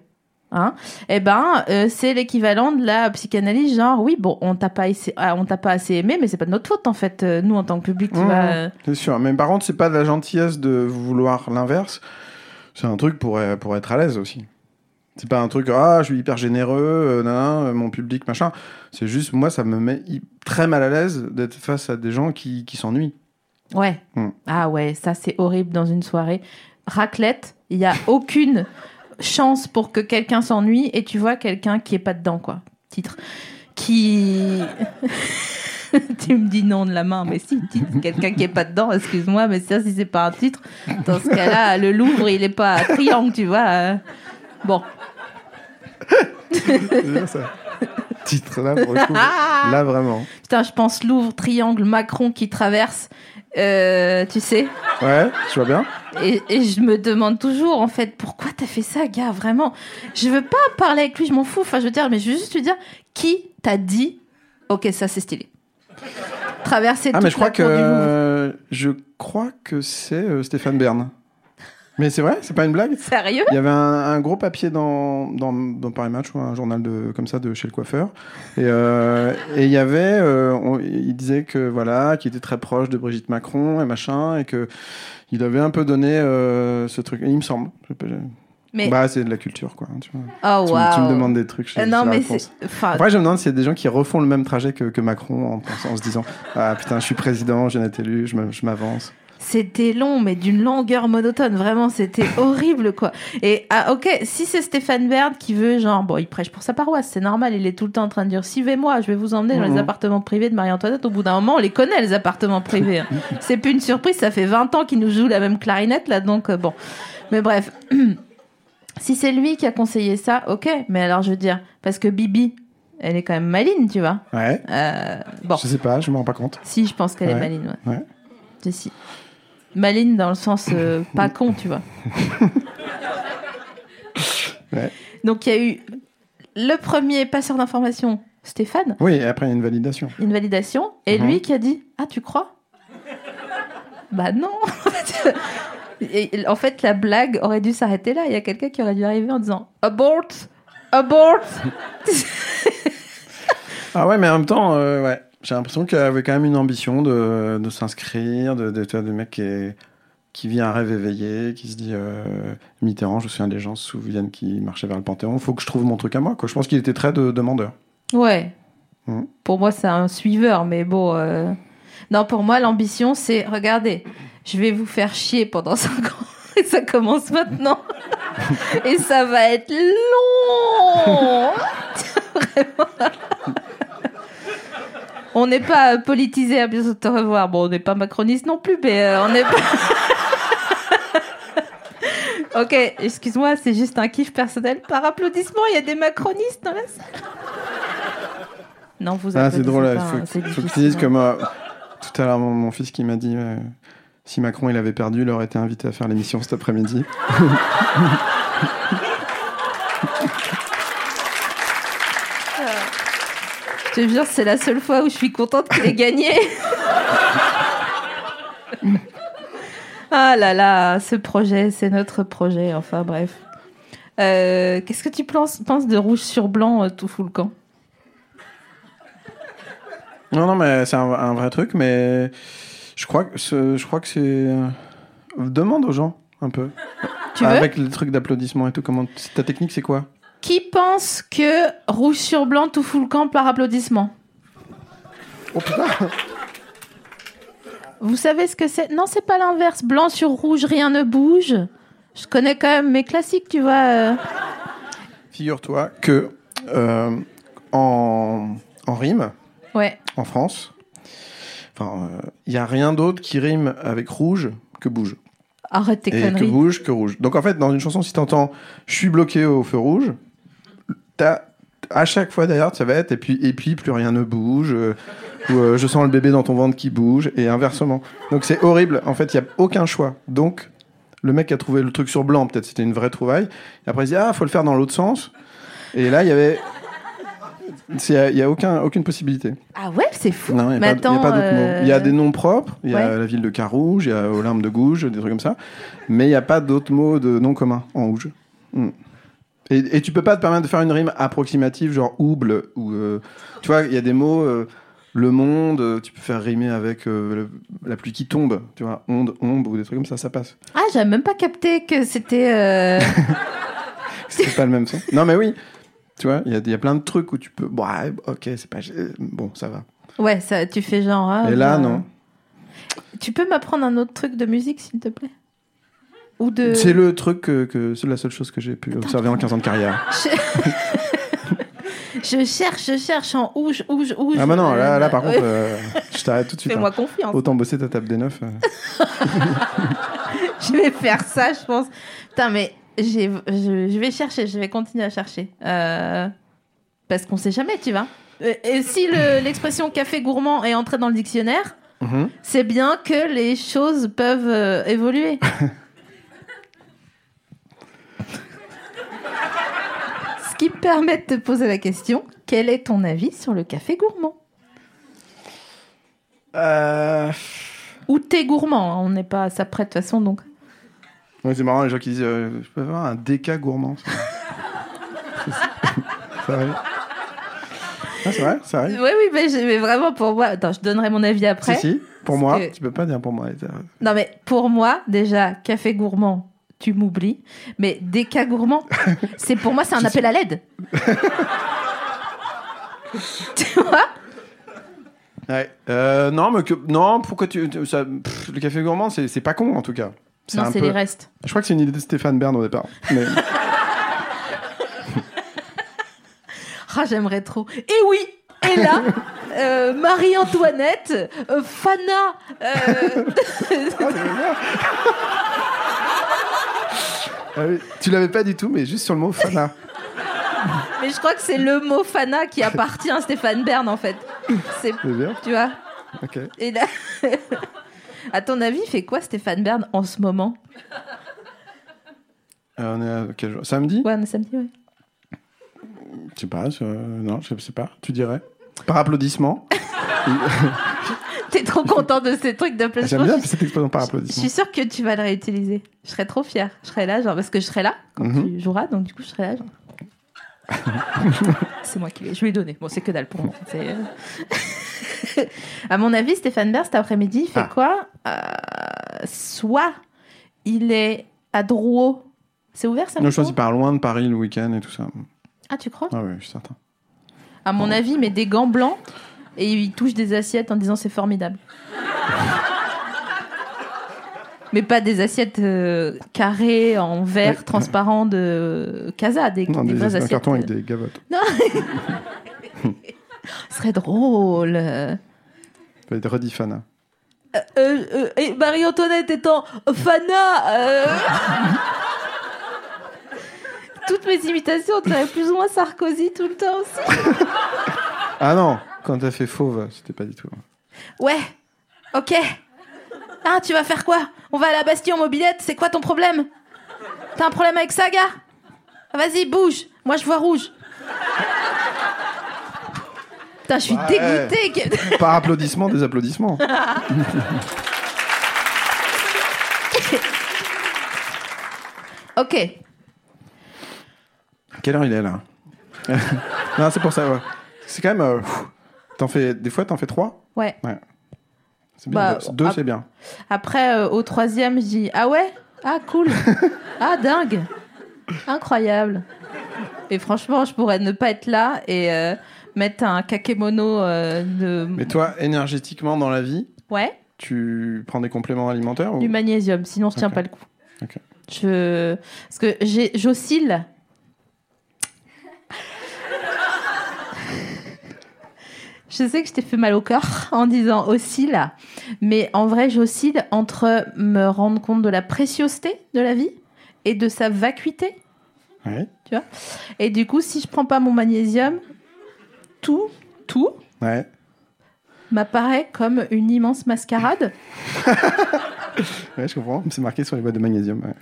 hein, eh ben, euh, c'est l'équivalent de la psychanalyse, genre, oui, bon, on t'a pas, ah, on t'a pas assez aimé, mais c'est pas de notre faute, en fait, euh, nous, en tant que public, Mhm. vas... euh, C'est sûr. Mais par contre, c'est pas de la gentillesse de vouloir l'inverse. C'est un truc pour, pour être à l'aise aussi. C'est pas un truc, ah, je suis hyper généreux, euh, nan, nan, euh, mon public, machin. C'est juste, moi, ça me met très mal à l'aise d'être face à des gens qui, qui s'ennuient. Ouais. Mm. Ah ouais, ça c'est horrible dans une soirée. Raclette, il y a aucune chance pour que quelqu'un s'ennuie et tu vois quelqu'un qui est pas dedans quoi. Titre qui tu me dis non de la main, mais si, titre, quelqu'un qui est pas dedans, excuse-moi, mais ça si c'est pas un titre, dans ce cas-là, le Louvre, il est pas à triangle, tu vois. euh. Bon, bien ça. Titre là, pour le coup. Là, vraiment. putain, je pense Louvre, triangle, Macron qui traverse, euh, tu sais. Ouais, je vois bien. Et, et je me demande toujours, en fait, pourquoi t'as fait ça, gars, vraiment? Je veux pas parler avec lui, je m'en fous. Enfin, je veux dire, mais je veux juste lui dire, qui t'a dit, ok, ça c'est stylé Traverser Ah, toute mais je crois que je crois que c'est euh, Stéphane Bern. Mais c'est vrai, c'est pas une blague. Sérieux? Il y avait un, un gros papier dans, dans, dans Paris Match, ou un journal de, comme ça de chez le coiffeur. Et, euh, et il y avait, euh, on- il disait que voilà, qu'il était très proche de Brigitte Macron et machin, et que il avait un peu donné euh, ce truc. Il me semble. Je je- Mais, Bah, c'est de la culture, quoi. Tu, vois. oh Tu- waouh tu me demandes des trucs. je- Non, la mais. Enfin, Après, je me demande s'il y a des gens qui refont le même trajet que, que Macron en, en se disant Ah putain, je suis président, je viens d'être élu, je je m'avance. C'était long, mais d'une longueur monotone. Vraiment, c'était horrible, quoi. Et ah, ok, si c'est Stéphane Bern qui veut, genre, bon, il prêche pour sa paroisse, c'est normal. Il est tout le temps en train de dire suivez-moi, je vais vous emmener dans les Mhm. appartements privés de Marie-Antoinette. Au bout d'un moment, on les connaît les appartements privés. hein. c'est plus une surprise. Ça fait 20 ans qu'il nous joue la même clarinette là, donc euh, bon. Mais bref. Si c'est lui qui a conseillé ça, ok. Mais alors, je veux dire, parce que Bibi, elle est quand même maline, tu vois. Ouais. Euh, bon. Je sais pas, je me rends pas compte. Si, je pense qu'elle est maline, ouais. Ouais. Si, si. Maline dans le sens euh, pas con, tu vois. Ouais. Donc il y a eu le premier passeur d'information, Stéphane, Oui, et après, il y a une validation. une validation, et Mhm. lui qui a dit Ah, tu crois? Bah non Et, En fait, la blague aurait dû s'arrêter là. Il y a quelqu'un qui aurait dû arriver en disant Abort Abort Ah ouais, mais en même temps, euh, ouais. J'ai l'impression qu'il avait quand même une ambition de, de s'inscrire, de, de, vois, de mec qui, est- qui vit un rêve éveillé, qui se dit euh, Mitterrand, je me souviens des gens se souviennent qui marchaient vers le Panthéon, faut que je trouve mon truc à moi. Quoi. Je pense qu'il était très de- demandeur. Ouais. Mhm. Pour moi, c'est un suiveur, mais bon. euh, Non, pour moi, l'ambition, c'est regardez, je vais vous faire chier pendant 5 ans. Et ça commence maintenant. Et ça va être long. Vraiment. On n'est pas politisé à bientôt te revoir. Bon, on n'est pas macroniste non plus, mais euh, on n'est pas. ok, excuse-moi, c'est juste un kiff personnel. Par applaudissement, il y a des macronistes dans la salle? Non, vous Ah, c'est drôle. Il hein, faut, c'est faut que tu difficile, dises hein. comme euh, tout à l'heure, mon, mon fils qui m'a dit euh, si Macron il avait perdu, il aurait été invité à faire l'émission cet après-midi. Je te jure, c'est la seule fois où je suis contente qu'il ait gagné. ah là là, ce projet, c'est notre projet. Enfin bref. Euh, Qu'est-ce que tu penses, penses de rouge sur blanc euh, tout fout le camp? Non, non, mais c'est un, un vrai truc, mais je crois que ce- je crois que c'est euh, demande aux gens un peu Tu veux? Avec les trucs d'applaudissements et tout. Comment ta technique c'est quoi? Qui pense que rouge sur blanc tout fout le camp par applaudissement Oh putain Vous savez ce que c'est? Non, c'est pas l'inverse. Blanc sur rouge, rien ne bouge. Je connais quand même mes classiques, tu vois. euh. Figure-toi que euh, en, en rime, Ouais. en France, enfin, il y a rien d'autre qui rime avec rouge que bouge. Arrête tes et que conneries. bouge que rouge. Donc en fait, dans une chanson, si t'entends je suis bloqué au feu rouge, t'as à chaque fois d'ailleurs, ça va être et puis et puis plus rien ne bouge. euh, ou euh, je sens le bébé dans ton ventre qui bouge et inversement. Donc c'est horrible. En fait, il y a aucun choix. Donc le mec a trouvé le truc sur blanc, peut-être c'était une vraie trouvaille. Et après il dit ah faut le faire dans l'autre sens. Et là il y avait il y a aucun aucune possibilité. Ah ouais, c'est fou. Non, il n'y a, pas- pas d'autres euh, mots. Il y a des noms propres, il y a Ouais. la ville de Carouge, il y a Olympe de Gouges, des trucs comme ça. Mais il n'y a pas d'autres mots de noms communs en rouge. Hmm. Et, et tu peux pas te permettre de faire une rime approximative, genre ouble, ou. euh, tu vois, il y a des mots. euh, le monde, euh, tu peux faire rimer avec euh, le- la pluie qui tombe, tu vois, onde, ombre, ou des trucs comme ça, ça passe. Ah, j'avais même pas capté que c'était. C'est pas le même son. Non, mais oui, tu vois, il y a, il y a plein de trucs où tu peux. Bon, ok, c'est pas. Bon, ça va. Ouais, ça, tu fais genre. ah, Et là, bah, non. Tu peux m'apprendre un autre truc de musique, s'il te plaît? Ou de. C'est le truc que, que- c'est la seule chose que j'ai pu observer en 15 ans de carrière. Je cherche, je cherche en ouge, ouge, ouge. Ah bah non, là, là par contre, euh, je t'arrête tout de suite. Fais-moi hein. confiance. Autant bosser ta table des neufs. euh. Je vais faire ça, je pense. Putain, mais j'ai, je, je vais chercher, je vais continuer à chercher. Euh, parce qu'on sait jamais, tu vois. Et si le- l'expression café gourmand est entrée dans le dictionnaire, Mhm. c'est bien que les choses peuvent évoluer. Ce qui me permet de te poser la question quel est ton avis sur le café gourmand? Euh, Ou thé gourmand hein, On n'est pas à ça près de toute façon, donc. ouais, c'est marrant les gens qui disent euh, je peux avoir un déca gourmand. ça. ça arrive. Ah, c'est vrai, ça Oui, arrive. oui, mais, vraiment pour moi. Attends, je donnerai mon avis après. Si, si, pour moi, que- tu peux pas dire pour moi. Non, mais pour moi, déjà, café gourmand, tu m'oublies. Mais des cas gourmands, c'est pour moi, c'est un appel à l'aide. tu vois? Ouais. Euh, non, mais que, non, pourquoi tu. tu- ça, pff, le café gourmand, c'est c'est pas con en tout cas. C'est Non, un c'est peu- les restes. Je crois que c'est une idée de Stéphane Bern au départ. Mais... Ah, j'aimerais trop. Et oui Et là, euh, Marie-Antoinette, euh, Fana, euh, Ah tu l'avais pas du tout, mais juste sur le mot Fana. mais je crois que c'est le mot Fana qui appartient à Stéphane Bern en fait. C'est, bien. tu vois Ok. Et là, à ton avis, il fait quoi Stéphane Bern en ce moment? Euh, on est à quel jour? Samedi? Ouais, on est samedi, ouais. Je sais pas. euh, non, je sais pas. Tu dirais? Par applaudissement? T'es trop content de ces trucs Ah, d'applaudissement. J'aime bien cette expression par Je suis applaudissement. sûre que tu vas le réutiliser. Je serais trop fière. Je serais là, genre, parce que je serais là quand Mhm. tu joueras, donc du coup, je serais là, genre. c'est moi qui vais. Je lui ai donné. Bon, c'est que dalle pour moi. Euh. à mon avis, Stéphane Bern, cet après-midi, il fait Ah. quoi Euh, Soit il est à Drouot. C'est ouvert, ça Non, je pense qu'il part loin de Paris le week-end et tout ça. Ah, tu crois? Ah oui, je suis certain. À mon avis, met des gants blancs et il touche des assiettes en disant c'est formidable. Mais pas des assiettes euh, carrées en verre Ouais. transparent de Casa, des, Non, des des, vraies un assiettes. carton avec euh, des gavottes. Ce serait drôle. Euh, Ça va être redit Fana. euh, et Marie-Antoinette étant Fana. euh, Toutes mes imitations, on dirait plus ou moins Sarkozy tout le temps aussi. Ah non, quand t'as fait fauve, c'était pas du tout. Ouais, ok. Ah, tu vas faire quoi? On va à la Bastille en mobilette, c'est quoi ton problème? T'as un problème avec ça, gars Vas-y, bouge. Moi, je vois rouge. Putain, je suis Ouais. dégoûtée. que- Par applaudissement, des applaudissements. ok. Quelle heure il est là? Non, c'est pour ça, ouais. C'est quand même. euh, fais, des fois, t'en fais trois Ouais. C'est bien. Bah, deux, c'est bien. Après, euh, au troisième, je dis Ah ouais? Ah cool Ah dingue Incroyable Et franchement, je pourrais ne pas être là et euh, mettre un kakémono euh, de. Mais toi, énergétiquement, dans la vie, Ouais, tu prends des compléments alimentaires ou... du magnésium, sinon je tiens pas le coup. Ok. Je. Parce que j'ai- j'oscille. Je sais que je t'ai fait mal au cœur en disant oscille, mais en vrai, j'oscille entre me rendre compte de la préciosité de la vie et de sa vacuité. Ouais. Et du coup, si je prends pas mon magnésium, tout, tout Ouais. m'apparaît comme une immense mascarade. Ouais, je comprends. C'est marqué sur les boîtes de magnésium. ouais.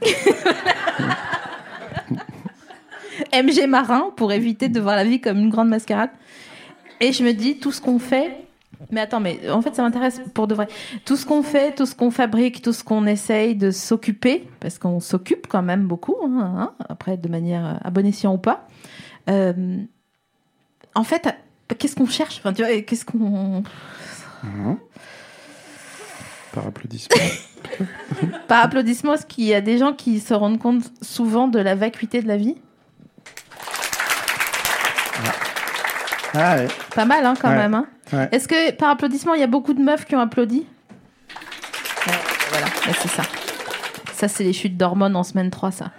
MG marin pour éviter de voir la vie comme une grande mascarade. Et je me dis, tout ce qu'on fait. Mais attends, mais en fait, ça m'intéresse pour de vrai. Tout ce qu'on fait, tout ce qu'on fabrique, tout ce qu'on essaye de s'occuper, parce qu'on s'occupe quand même beaucoup, hein, hein, après de manière euh, à bon escient ou pas. euh, en fait, qu'est-ce qu'on cherche? Enfin, tu vois, qu'est-ce qu'on. Mhm. Par applaudissement. Par applaudissement, est-ce qu'il y a des gens qui se rendent compte souvent de la vacuité de la vie? Ah ouais. Pas mal, hein, quand Ouais. même. hein. Ouais. Est-ce que par applaudissement, il y a beaucoup de meufs qui ont applaudi? Voilà, c'est ça. Ça, c'est les chutes d'hormones en semaine 3, ça.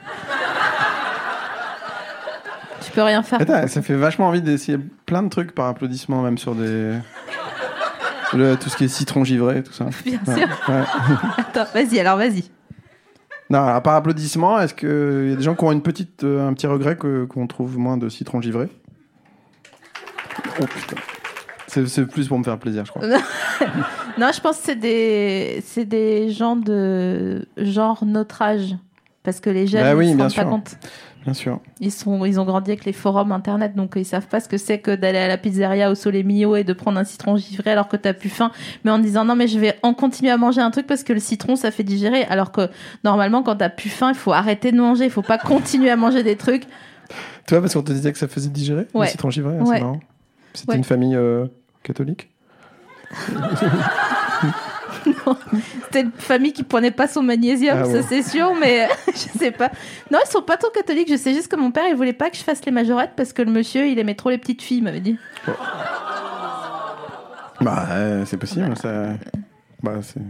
Tu peux rien faire. Attends, ça fait vachement envie d'essayer plein de trucs par applaudissement, même sur des. Le- tout ce qui est citron givré, tout ça. Bien sûr. Attends, vas-y, alors vas-y. Non, par applaudissement, est-ce qu'il y a des gens qui ont une petite, euh, un petit regret qu'on trouve moins de citron givré? Oh putain. C'est plus pour me faire plaisir, je crois. Non, je pense que c'est des, des gens de genre notre âge. Parce que les jeunes, Bah oui, ils se bien rendent pas compte. Bien sûr. Ils, sont, ils ont grandi avec les forums internet, donc ils savent pas ce que c'est que d'aller à la pizzeria au Sole Mio et de prendre un citron givré alors que t'as plus faim, mais en disant non mais je vais en continuer à manger un truc parce que le citron ça fait digérer, alors que normalement quand t'as plus faim il faut arrêter de manger, il faut pas continuer à manger des trucs. Toi, parce qu'on te disait que ça faisait digérer Ouais. le citron givré, hein, Ouais. c'est marrant. C'était Ouais. une famille euh, catholique? C'était une famille qui prenait pas son magnésium, Ah ça c'est sûr, mais je sais pas. Non ils sont pas trop catholiques, je sais juste que mon père il voulait pas que je fasse les majorettes parce que le monsieur il aimait trop les petites filles, il m'avait dit. Bah, euh, c'est possible. Ça... Bah, c'est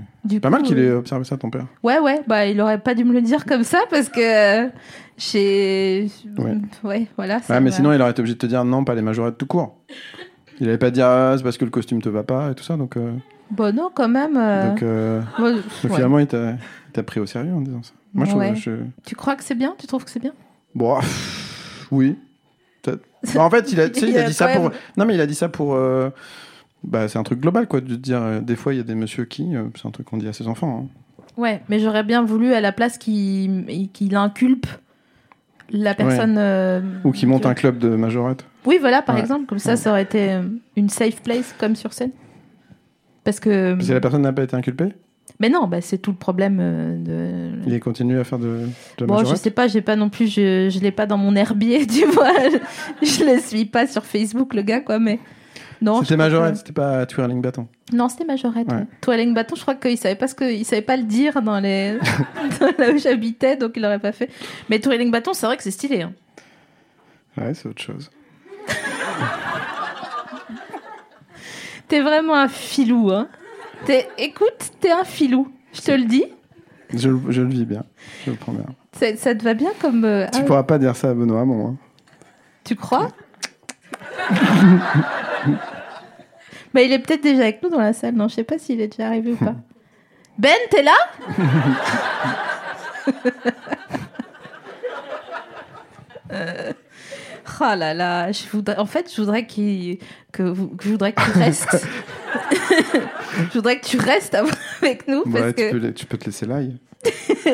pas coup, mal qu'il euh, ait observé ça, ton père. Ouais, ouais, bah il aurait pas dû me le dire comme ça parce que euh, j'ai. Ouais. Ouais, voilà. Ouais, mais m'a- sinon, il aurait été obligé de te dire non, pas les majorettes tout court. Il avait pas dit ah, c'est parce que le costume te va pas et tout ça, donc, euh, Bon, non, quand même. euh, donc, euh, donc ouais. finalement, il t'a il t'a pris au sérieux en disant ça. Moi, je trouve. Ouais. je- Tu crois que c'est bien? Tu trouves que c'est bien? Bon, ah, oui. Bah, en fait, il a, Il a dit ça pour. Non, mais il a dit ça pour. Bah, c'est un truc global, quoi, de dire. euh, des fois, il y a des monsieur qui. euh, c'est un truc qu'on dit à ses enfants. hein. Ouais, mais j'aurais bien voulu à la place qu'il qu'il inculpe la personne. euh, Ou qui monte tu vois. un club de majorette. Oui, voilà, par Ouais. exemple. Comme ça, ça aurait été euh, une safe place comme sur scène. Parce que. Que la personne n'a pas été inculpée? Mais non, bah, c'est tout le problème euh, de. Il est continué à faire de, de la Bon, je majorette? sais pas, j'ai pas non plus, je, je l'ai pas dans mon herbier, tu vois. je le suis pas sur Facebook, le gars, quoi, mais. Non, C'était majorette, que- c'était pas Twirling Bâton. Non, c'était Majorette. Ouais. Twirling Bâton, je crois qu'il savait pas ce que, il savait pas le dire dans les, dans là où j'habitais, donc il l'aurait pas fait. Mais Twirling Bâton, c'est vrai que c'est stylé. hein. Ouais, c'est autre chose. T'es vraiment un filou, hein. T'es, écoute, t'es un filou. Je te le dis. Je, le- je le vis bien. Je le prends bien. Ça, ça te va bien comme. euh, Tu ah, pourras pas dire ça à Benoît, moi. tu crois? Bah, il est peut-être déjà avec nous dans la salle. Non, je sais pas s'il est déjà arrivé ou pas. Ben, t'es là? Euh, Ah là là, je voudrais, en fait, je voudrais qu'il, que, vous- que je voudrais que tu restes. je voudrais que tu restes avec nous parce que peux, tu peux te laisser là. je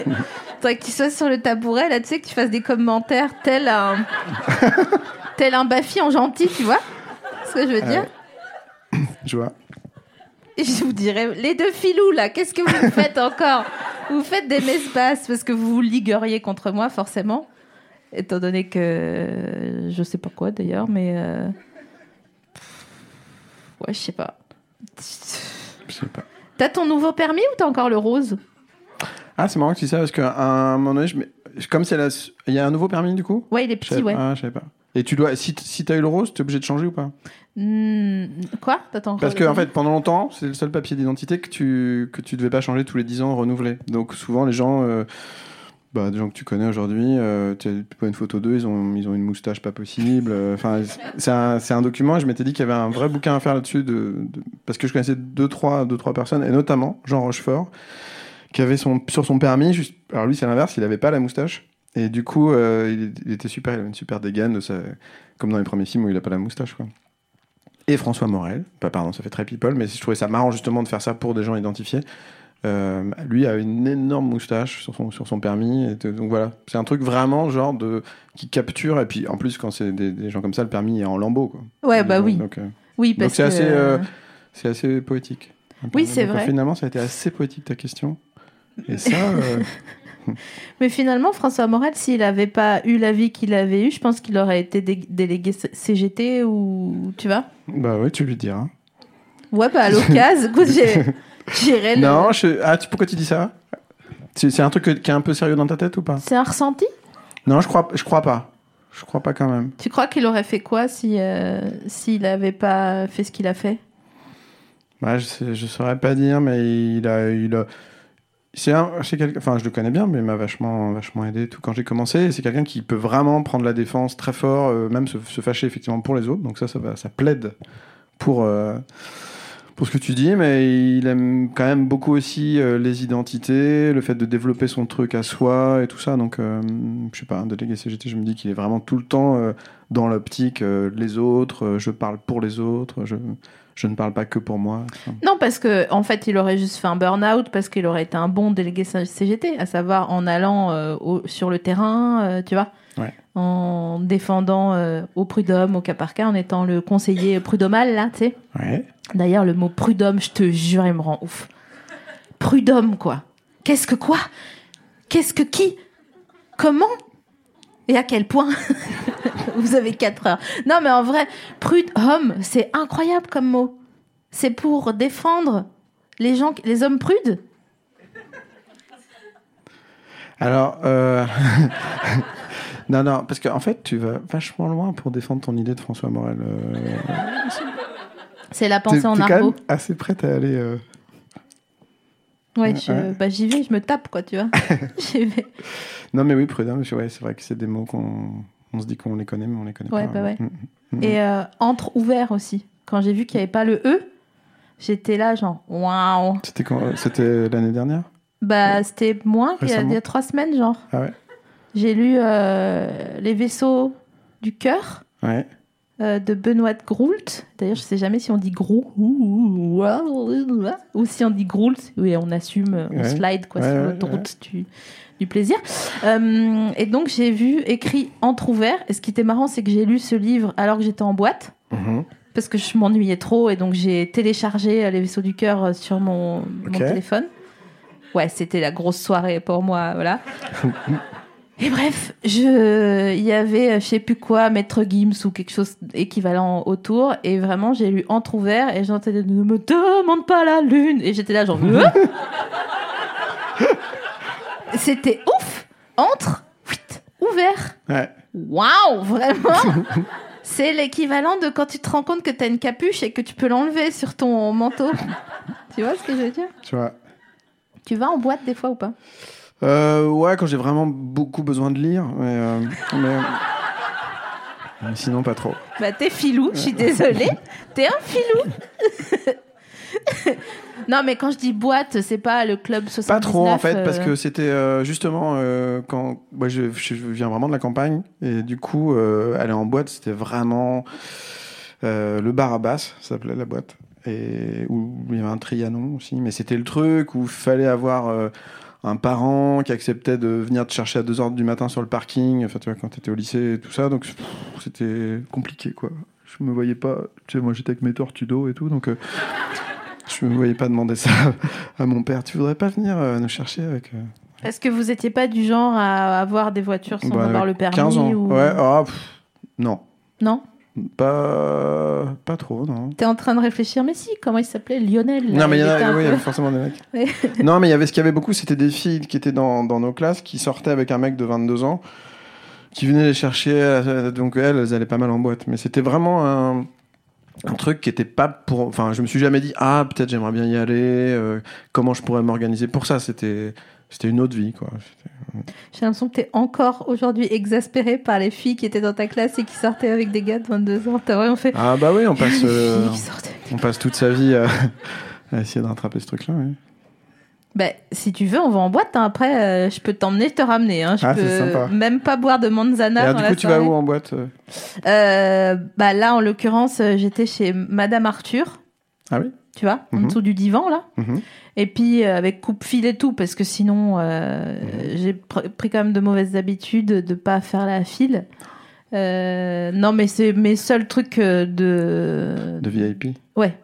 voudrais que tu sois sur le tabouret là, tu sais, que tu fasses des commentaires tel un, tel un Bafi en gentil, tu vois? Ce que je veux dire Je vois. Je vous dirais, les deux filous là, qu'est-ce que vous faites encore Vous faites des messes basses parce que vous vous ligueriez contre moi, forcément. Étant donné que. Je sais pas quoi d'ailleurs, mais. euh, Ouais, je sais pas. Je sais pas. T'as ton nouveau permis ou t'as encore le rose? Ah, c'est marrant que tu dis ça parce qu'à un moment donné, je comme c'est la... il y a un nouveau permis du coup? Ouais, il est petit, ouais. Ah, je savais pas. Et tu dois, si, si t'as eu le rose, t'es obligé de changer ou pas? Hmm, Quoi? T'attends encore Parce que en fait, pendant longtemps, c'est le seul papier d'identité que tu que tu devais pas changer tous les 10 ans, renouveler. Donc souvent, les gens, euh, bah, des gens que tu connais aujourd'hui, euh, tu vois une photo d'eux, ils ont ils ont une moustache pas possible. euh, Enfin, c'est un un document. et Je m'étais dit qu'il y avait un vrai bouquin à faire là-dessus, de, de- parce que je connaissais deux trois deux trois personnes, et notamment Jean Rochefort, qui avait son sur son permis. Juste, alors lui, c'est l'inverse, il avait pas la moustache. Et du coup, euh, il, il était super, il avait une super dégaine, de sa- comme dans les premiers films où il a pas la moustache, quoi et François Morel. Bah, pardon, ça fait très people, mais je trouvais ça marrant justement de faire ça pour des gens identifiés. Euh, lui a une énorme moustache sur son, sur son permis. Et donc voilà, c'est un truc vraiment genre de qui capture. Et puis en plus, quand c'est des, des gens comme ça, le permis est en lambeaux. Quoi. Ouais, bah oui. Donc euh, Oui, donc parce c'est que. assez, euh, c'est assez poétique. Oui, c'est vrai. Finalement, ça a été assez poétique ta question. Et ça, Mais finalement, François Morel, s'il n'avait pas eu la vie qu'il avait eue, je pense qu'il aurait été dé- délégué CGT ou. Tu vois bah oui, tu lui diras. Ouais, bah à l'occasion, écoute, j'irai. Non, je... ah, tu- pourquoi tu dis ça? C'est un truc que- qui est un peu sérieux dans ta tête ou pas? C'est un ressenti? Non, je crois, je crois pas. Je crois pas quand même. Tu crois qu'il aurait fait quoi si euh, s'il n'avait pas fait ce qu'il a fait? Ouais, je, sais, je saurais pas dire, mais il a, il a. C'est un, c'est quelqu'un. Je le connais bien, mais il m'a vachement, vachement aidé. Tout quand j'ai commencé, c'est quelqu'un qui peut vraiment prendre la défense très fort, euh, même se, fâcher effectivement pour les autres. Donc ça, ça plaide pour. euh, pour ce que tu dis, mais il aime quand même beaucoup aussi euh, les identités, le fait de développer son truc à soi et tout ça. Donc, je sais pas, un délégué CGT, je me dis qu'il est vraiment tout le temps dans l'optique les autres, je parle pour les autres, je ne parle pas que pour moi. Non, parce que en fait, il aurait juste fait un burn-out parce qu'il aurait été un bon délégué CGT, à savoir en allant euh, au- sur le terrain, euh, tu vois, Ouais. en défendant euh, au prud'homme, au cas par cas, en étant le conseiller prud'homal, là, tu sais. Ouais. D'ailleurs, le mot prud'homme, je te jure, il me rend ouf. Prud'homme, quoi. Qu'est-ce que quoi? Qu'est-ce que qui? Comment? Et à quel point Vous avez 4 heures. Non, mais en vrai, prud'homme, c'est incroyable comme mot. C'est pour défendre les gens, les hommes prudes. Alors, euh... non, non, parce qu'en fait, tu vas vachement loin pour défendre ton idée de François Morel. euh, C'est la pensée en argot. assez prête à aller. euh, Ouais, je- Ouais. bah, j'y vais, je me tape, quoi, tu vois. J'y vais. Non, mais oui, prudent, mais ouais, c'est vrai que c'est des mots qu'on on se dit qu'on les connaît, mais on les connaît Ouais, pas. bah ouais. Mm, mm, mm. Et euh, entre ouvert aussi. Quand j'ai vu qu'il n'y avait pas le E, j'étais là, genre, waouh. C'était quand euh, C'était l'année dernière? Bah, c'était moins qu'il y a trois semaines, genre. Ah ouais? J'ai lu euh, Les vaisseaux du cœur Ouais. Euh, de Benoît Groult. D'ailleurs, je sais jamais si on dit Grou ou, si on dit Groult. Oui, on assume, on Ouais. slide quoi, Ouais, sur ouais, l'autoroute du, du plaisir. Euh, et donc, j'ai vu écrit entre ouvert. Et ce qui était marrant, c'est que j'ai lu ce livre alors que j'étais en boîte. Mhm. Parce que je m'ennuyais trop et donc j'ai téléchargé euh, Les vaisseaux du cœur sur mon, mon téléphone. Ouais, c'était la grosse soirée pour moi, voilà. Et bref, je, il y avait, euh, je sais plus quoi, Maître Gims ou quelque chose d'équivalent autour. Et vraiment, j'ai lu Entrouvert et j'entendais Ne me demande pas la lune. Et j'étais là, genre. Hein? C'était ouf Entre, ouvert. Ouais. Waouh, vraiment C'est l'équivalent de quand tu te rends compte que t'as une capuche et que tu peux l'enlever sur ton manteau. tu vois ce que je veux dire? Tu vois. Tu vas en boîte des fois ou pas? Euh, ouais, quand j'ai vraiment beaucoup besoin de lire, mais, euh, mais, mais sinon pas trop. Bah t'es filou, je suis désolée. T'es un filou. Non, mais quand je dis boîte, c'est pas le club 79. Pas trop en fait, euh, parce que c'était euh, justement euh, quand moi je, je viens vraiment de la campagne et du coup euh, aller en boîte c'était vraiment euh, le bar à basse, ça s'appelait la boîte et où il y avait un Trianon aussi, mais c'était le truc où il fallait avoir euh, un parent qui acceptait de venir te chercher à 2h du matin sur le parking, enfin tu vois quand t'étais au lycée et tout ça, donc c'était compliqué quoi. Je me voyais pas, tu sais moi j'étais avec mes tortues d'eau et tout, donc euh, je me voyais pas demander ça à mon père. Tu voudrais pas venir euh, nous chercher avec euh, Est-ce que vous étiez pas du genre à avoir des voitures sans bah, avoir le permis 15 ans. ou... Ouais, ah, pff, non. Non? Pas, pas trop, non. T'es en train de réfléchir, mais si, comment il s'appelait Lionel? Non, mais il y, en a, un oui, il y peu- avait forcément des mecs. Ouais. non, mais il y avait ce qu'il y avait beaucoup, c'était des filles qui étaient dans, dans nos classes, qui sortaient avec un mec de 22 ans, qui venaient les chercher. Donc elles, elles allaient pas mal en boîte. Mais c'était vraiment un, un truc qui était pas pour. Enfin, je me suis jamais dit, ah, peut-être j'aimerais bien y aller, euh, comment je pourrais m'organiser? Pour ça. C'était, c'était une autre vie, quoi. C'était- J'ai l'impression que t'es encore aujourd'hui exaspéré par les filles qui étaient dans ta classe et qui sortaient avec des gars de 22 ans. T'as vraiment fait. Ah, bah oui, on passe, euh, on passe toute sa vie à, à essayer de rattraper ce truc-là, oui. Bah, si tu veux, on va en boîte. hein. Après, euh, je peux t'emmener, te ramener. Hein. Je Ah, peux sympa. même pas boire de manzana. Et alors, dans du la coup, tu vas où en boîte euh? Bah là, en l'occurrence, j'étais chez Madame Arthur. Ah oui? Tu vois, en Mhm. dessous du divan là. Mhm. Et puis euh, avec coupe-fil et tout, parce que sinon, euh, Mhm. j'ai pr- pris quand même de mauvaises habitudes de pas faire la file. Euh, non, mais c'est mes seuls trucs de. De VIP Ouais.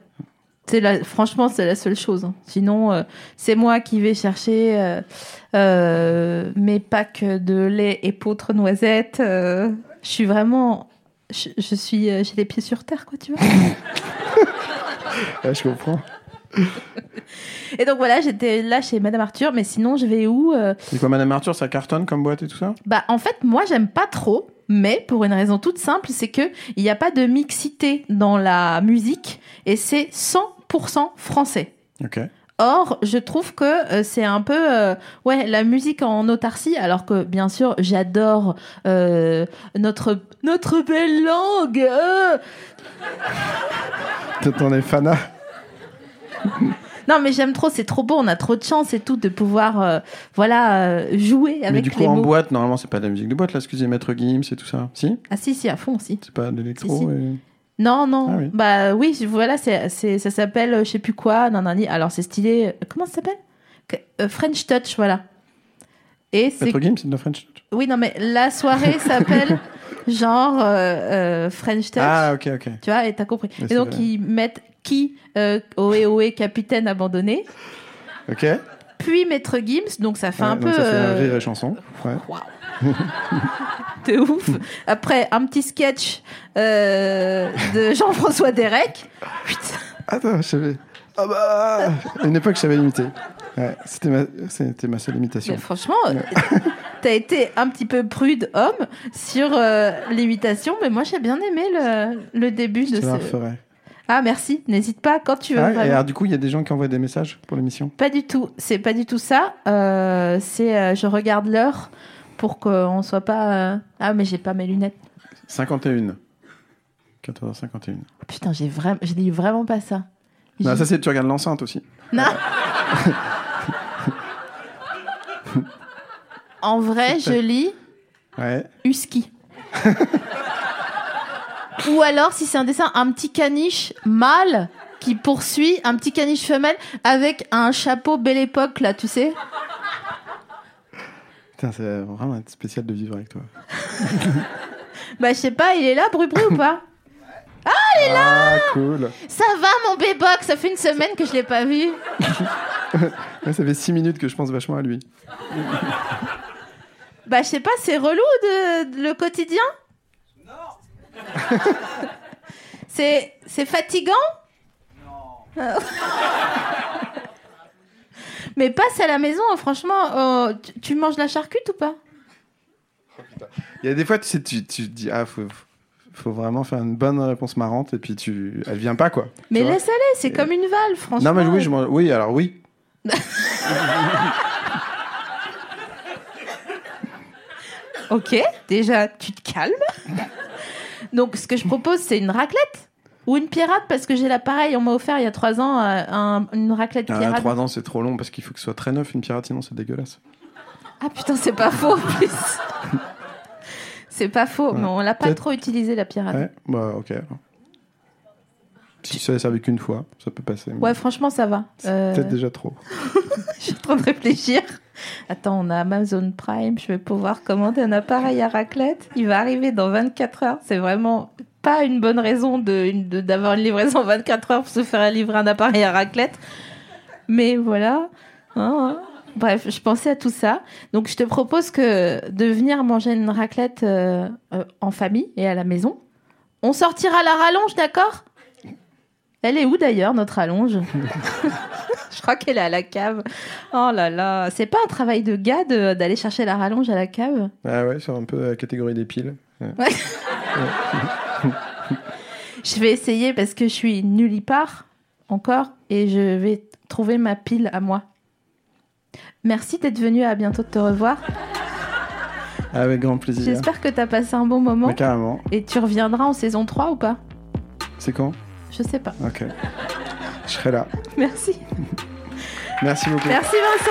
C'est la... Franchement, c'est la seule chose. hein. Sinon, c'est moi qui vais chercher mes packs de lait épeautre noisette. euh, je suis vraiment. Je, je suis. J'ai les pieds sur terre, quoi, tu vois. Ouais, je comprends. Et donc voilà, j'étais là chez Madame Arthur, mais sinon, je vais où euh, Et quoi, Madame Arthur, ça cartonne comme boîte et tout ça? Bah, en fait, moi, j'aime pas trop, mais pour une raison toute simple, c'est que il n'y a pas de mixité dans la musique et c'est 100% français. Ok. Or, je trouve que euh, c'est un peu euh, ouais la musique en autarcie, alors que bien sûr j'adore euh, notre notre belle langue. euh. T'en es fana Non, mais j'aime trop, c'est trop beau, on a trop de chance et tout de pouvoir euh, voilà euh, jouer avec Mais du coup, les en mots. boîte, normalement, c'est pas de la musique de boîte, là, excusez, Maître Gims et tout ça. Si? Ah si si à fond aussi. C'est pas de l'électro Si, si. et- Non, non. Ah oui. Bah oui, voilà, c'est, c'est, ça s'appelle euh, je sais plus quoi, nanani. Alors c'est stylé. euh, Comment ça s'appelle? Que- euh, French Touch, voilà. Et c'est. Maître Gims, c'est de la French Touch. Oui, non, mais la soirée s'appelle genre euh, euh, French Touch. Ah, ok, ok. Tu vois, et t'as compris. Mais et c'est donc vrai. ils mettent qui euh, Ohé Ohé, capitaine abandonné. Ok. Ouais, Puis Maître Gims, donc ça fait un donc peu. ça fait euh, rire et chanson. Ouais. de ouf. Après, un petit sketch euh, de Jean-François Derek. Putain. Attends, je savais. Ah bah À une époque, je savais imiter. Ouais, c'était ma, c'était ma seule imitation. Mais franchement, t'as été un petit peu prude homme sur euh, l'imitation, mais moi j'ai bien aimé le, le début Je de la ce. Ah merci, n'hésite pas quand tu veux. Ah, et alors, du coup, il y a des gens qui envoient des messages pour l'émission? Pas du tout, c'est pas du tout ça. Euh, c'est euh, je regarde l'heure pour qu'on soit pas. euh, Ah mais j'ai pas mes lunettes. 51. 14h51. Putain, j'ai vraiment, j'ai dit vraiment pas ça. Non, J'ai- ça, c'est tu regardes l'enceinte aussi. Non. en vrai, je lis Ouais. Husky. Ou alors, si c'est un dessin, un petit caniche mâle qui poursuit un petit caniche femelle avec un chapeau belle époque, là, tu sais. Putain, c'est vraiment spécial de vivre avec toi. Bah, je sais pas, il est là, Bru Bru, ou pas? Ah, cool. Ça va, mon béboc, ça fait une semaine que je l'ai pas vu. Ouais, ça fait 6 minutes que je pense vachement à lui. Bah, je sais pas, c'est relou de, de le quotidien? Non C'est c'est fatigant? Non Mais passe à la maison, hein, franchement, euh, tu, tu manges la charcute ou pas? Il y a des fois, tu sais, tu, tu te dis, ah, faut, faut vraiment faire une bonne réponse marrante, et puis tu, elle vient pas, quoi. Tu Mais vois laisse-aller, c'est comme une valve, franchement. Non, mais oui, je oui, alors oui. Ok, déjà, tu te calmes. Donc, ce que je propose, c'est une raclette. Ou une pirate, parce que j'ai l'appareil, on m'a offert il y a trois ans euh, un- une raclette Ah, pirate. 3 ans, c'est trop long parce qu'il faut que ce soit très neuf une pirate, sinon c'est dégueulasse. Ah putain, c'est pas faux en plus. c'est pas faux, mais on l'a pas trop utilisé la pirate. Ouais, bah ok. alors. Si ça servi qu'une fois, ça peut passer. Ouais, franchement, ça va. Euh, Peut-être déjà trop. Je suis en train de réfléchir. Attends, on a Amazon Prime, je vais pouvoir commander un appareil à raclette. Il va arriver dans 24 heures. C'est vraiment pas une bonne raison de une- de- d'avoir une, livraison en 24 heures pour se faire livrer un appareil à raclette. Mais voilà. Hein, hein. Bref, je pensais à tout ça. Donc, je te propose que de venir manger une raclette euh, euh, en famille et à la maison. On sortira la rallonge, d'accord? Elle est où d'ailleurs, notre rallonge? Je crois qu'elle est à la cave. Oh là là, c'est pas un travail de gars de- d'aller chercher la rallonge à la cave? Ah ouais, sur un peu la catégorie des piles. Ouais. Je vais essayer parce que je suis nulle part encore et je vais trouver ma pile à moi. Merci d'être venu, à bientôt de te revoir. Avec grand plaisir. J'espère que t'as passé un bon moment Mais carrément. et tu reviendras en saison 3 ou pas? C'est quand? Je sais pas. Ok. Je serai là. Merci. Merci beaucoup. Merci Vincent.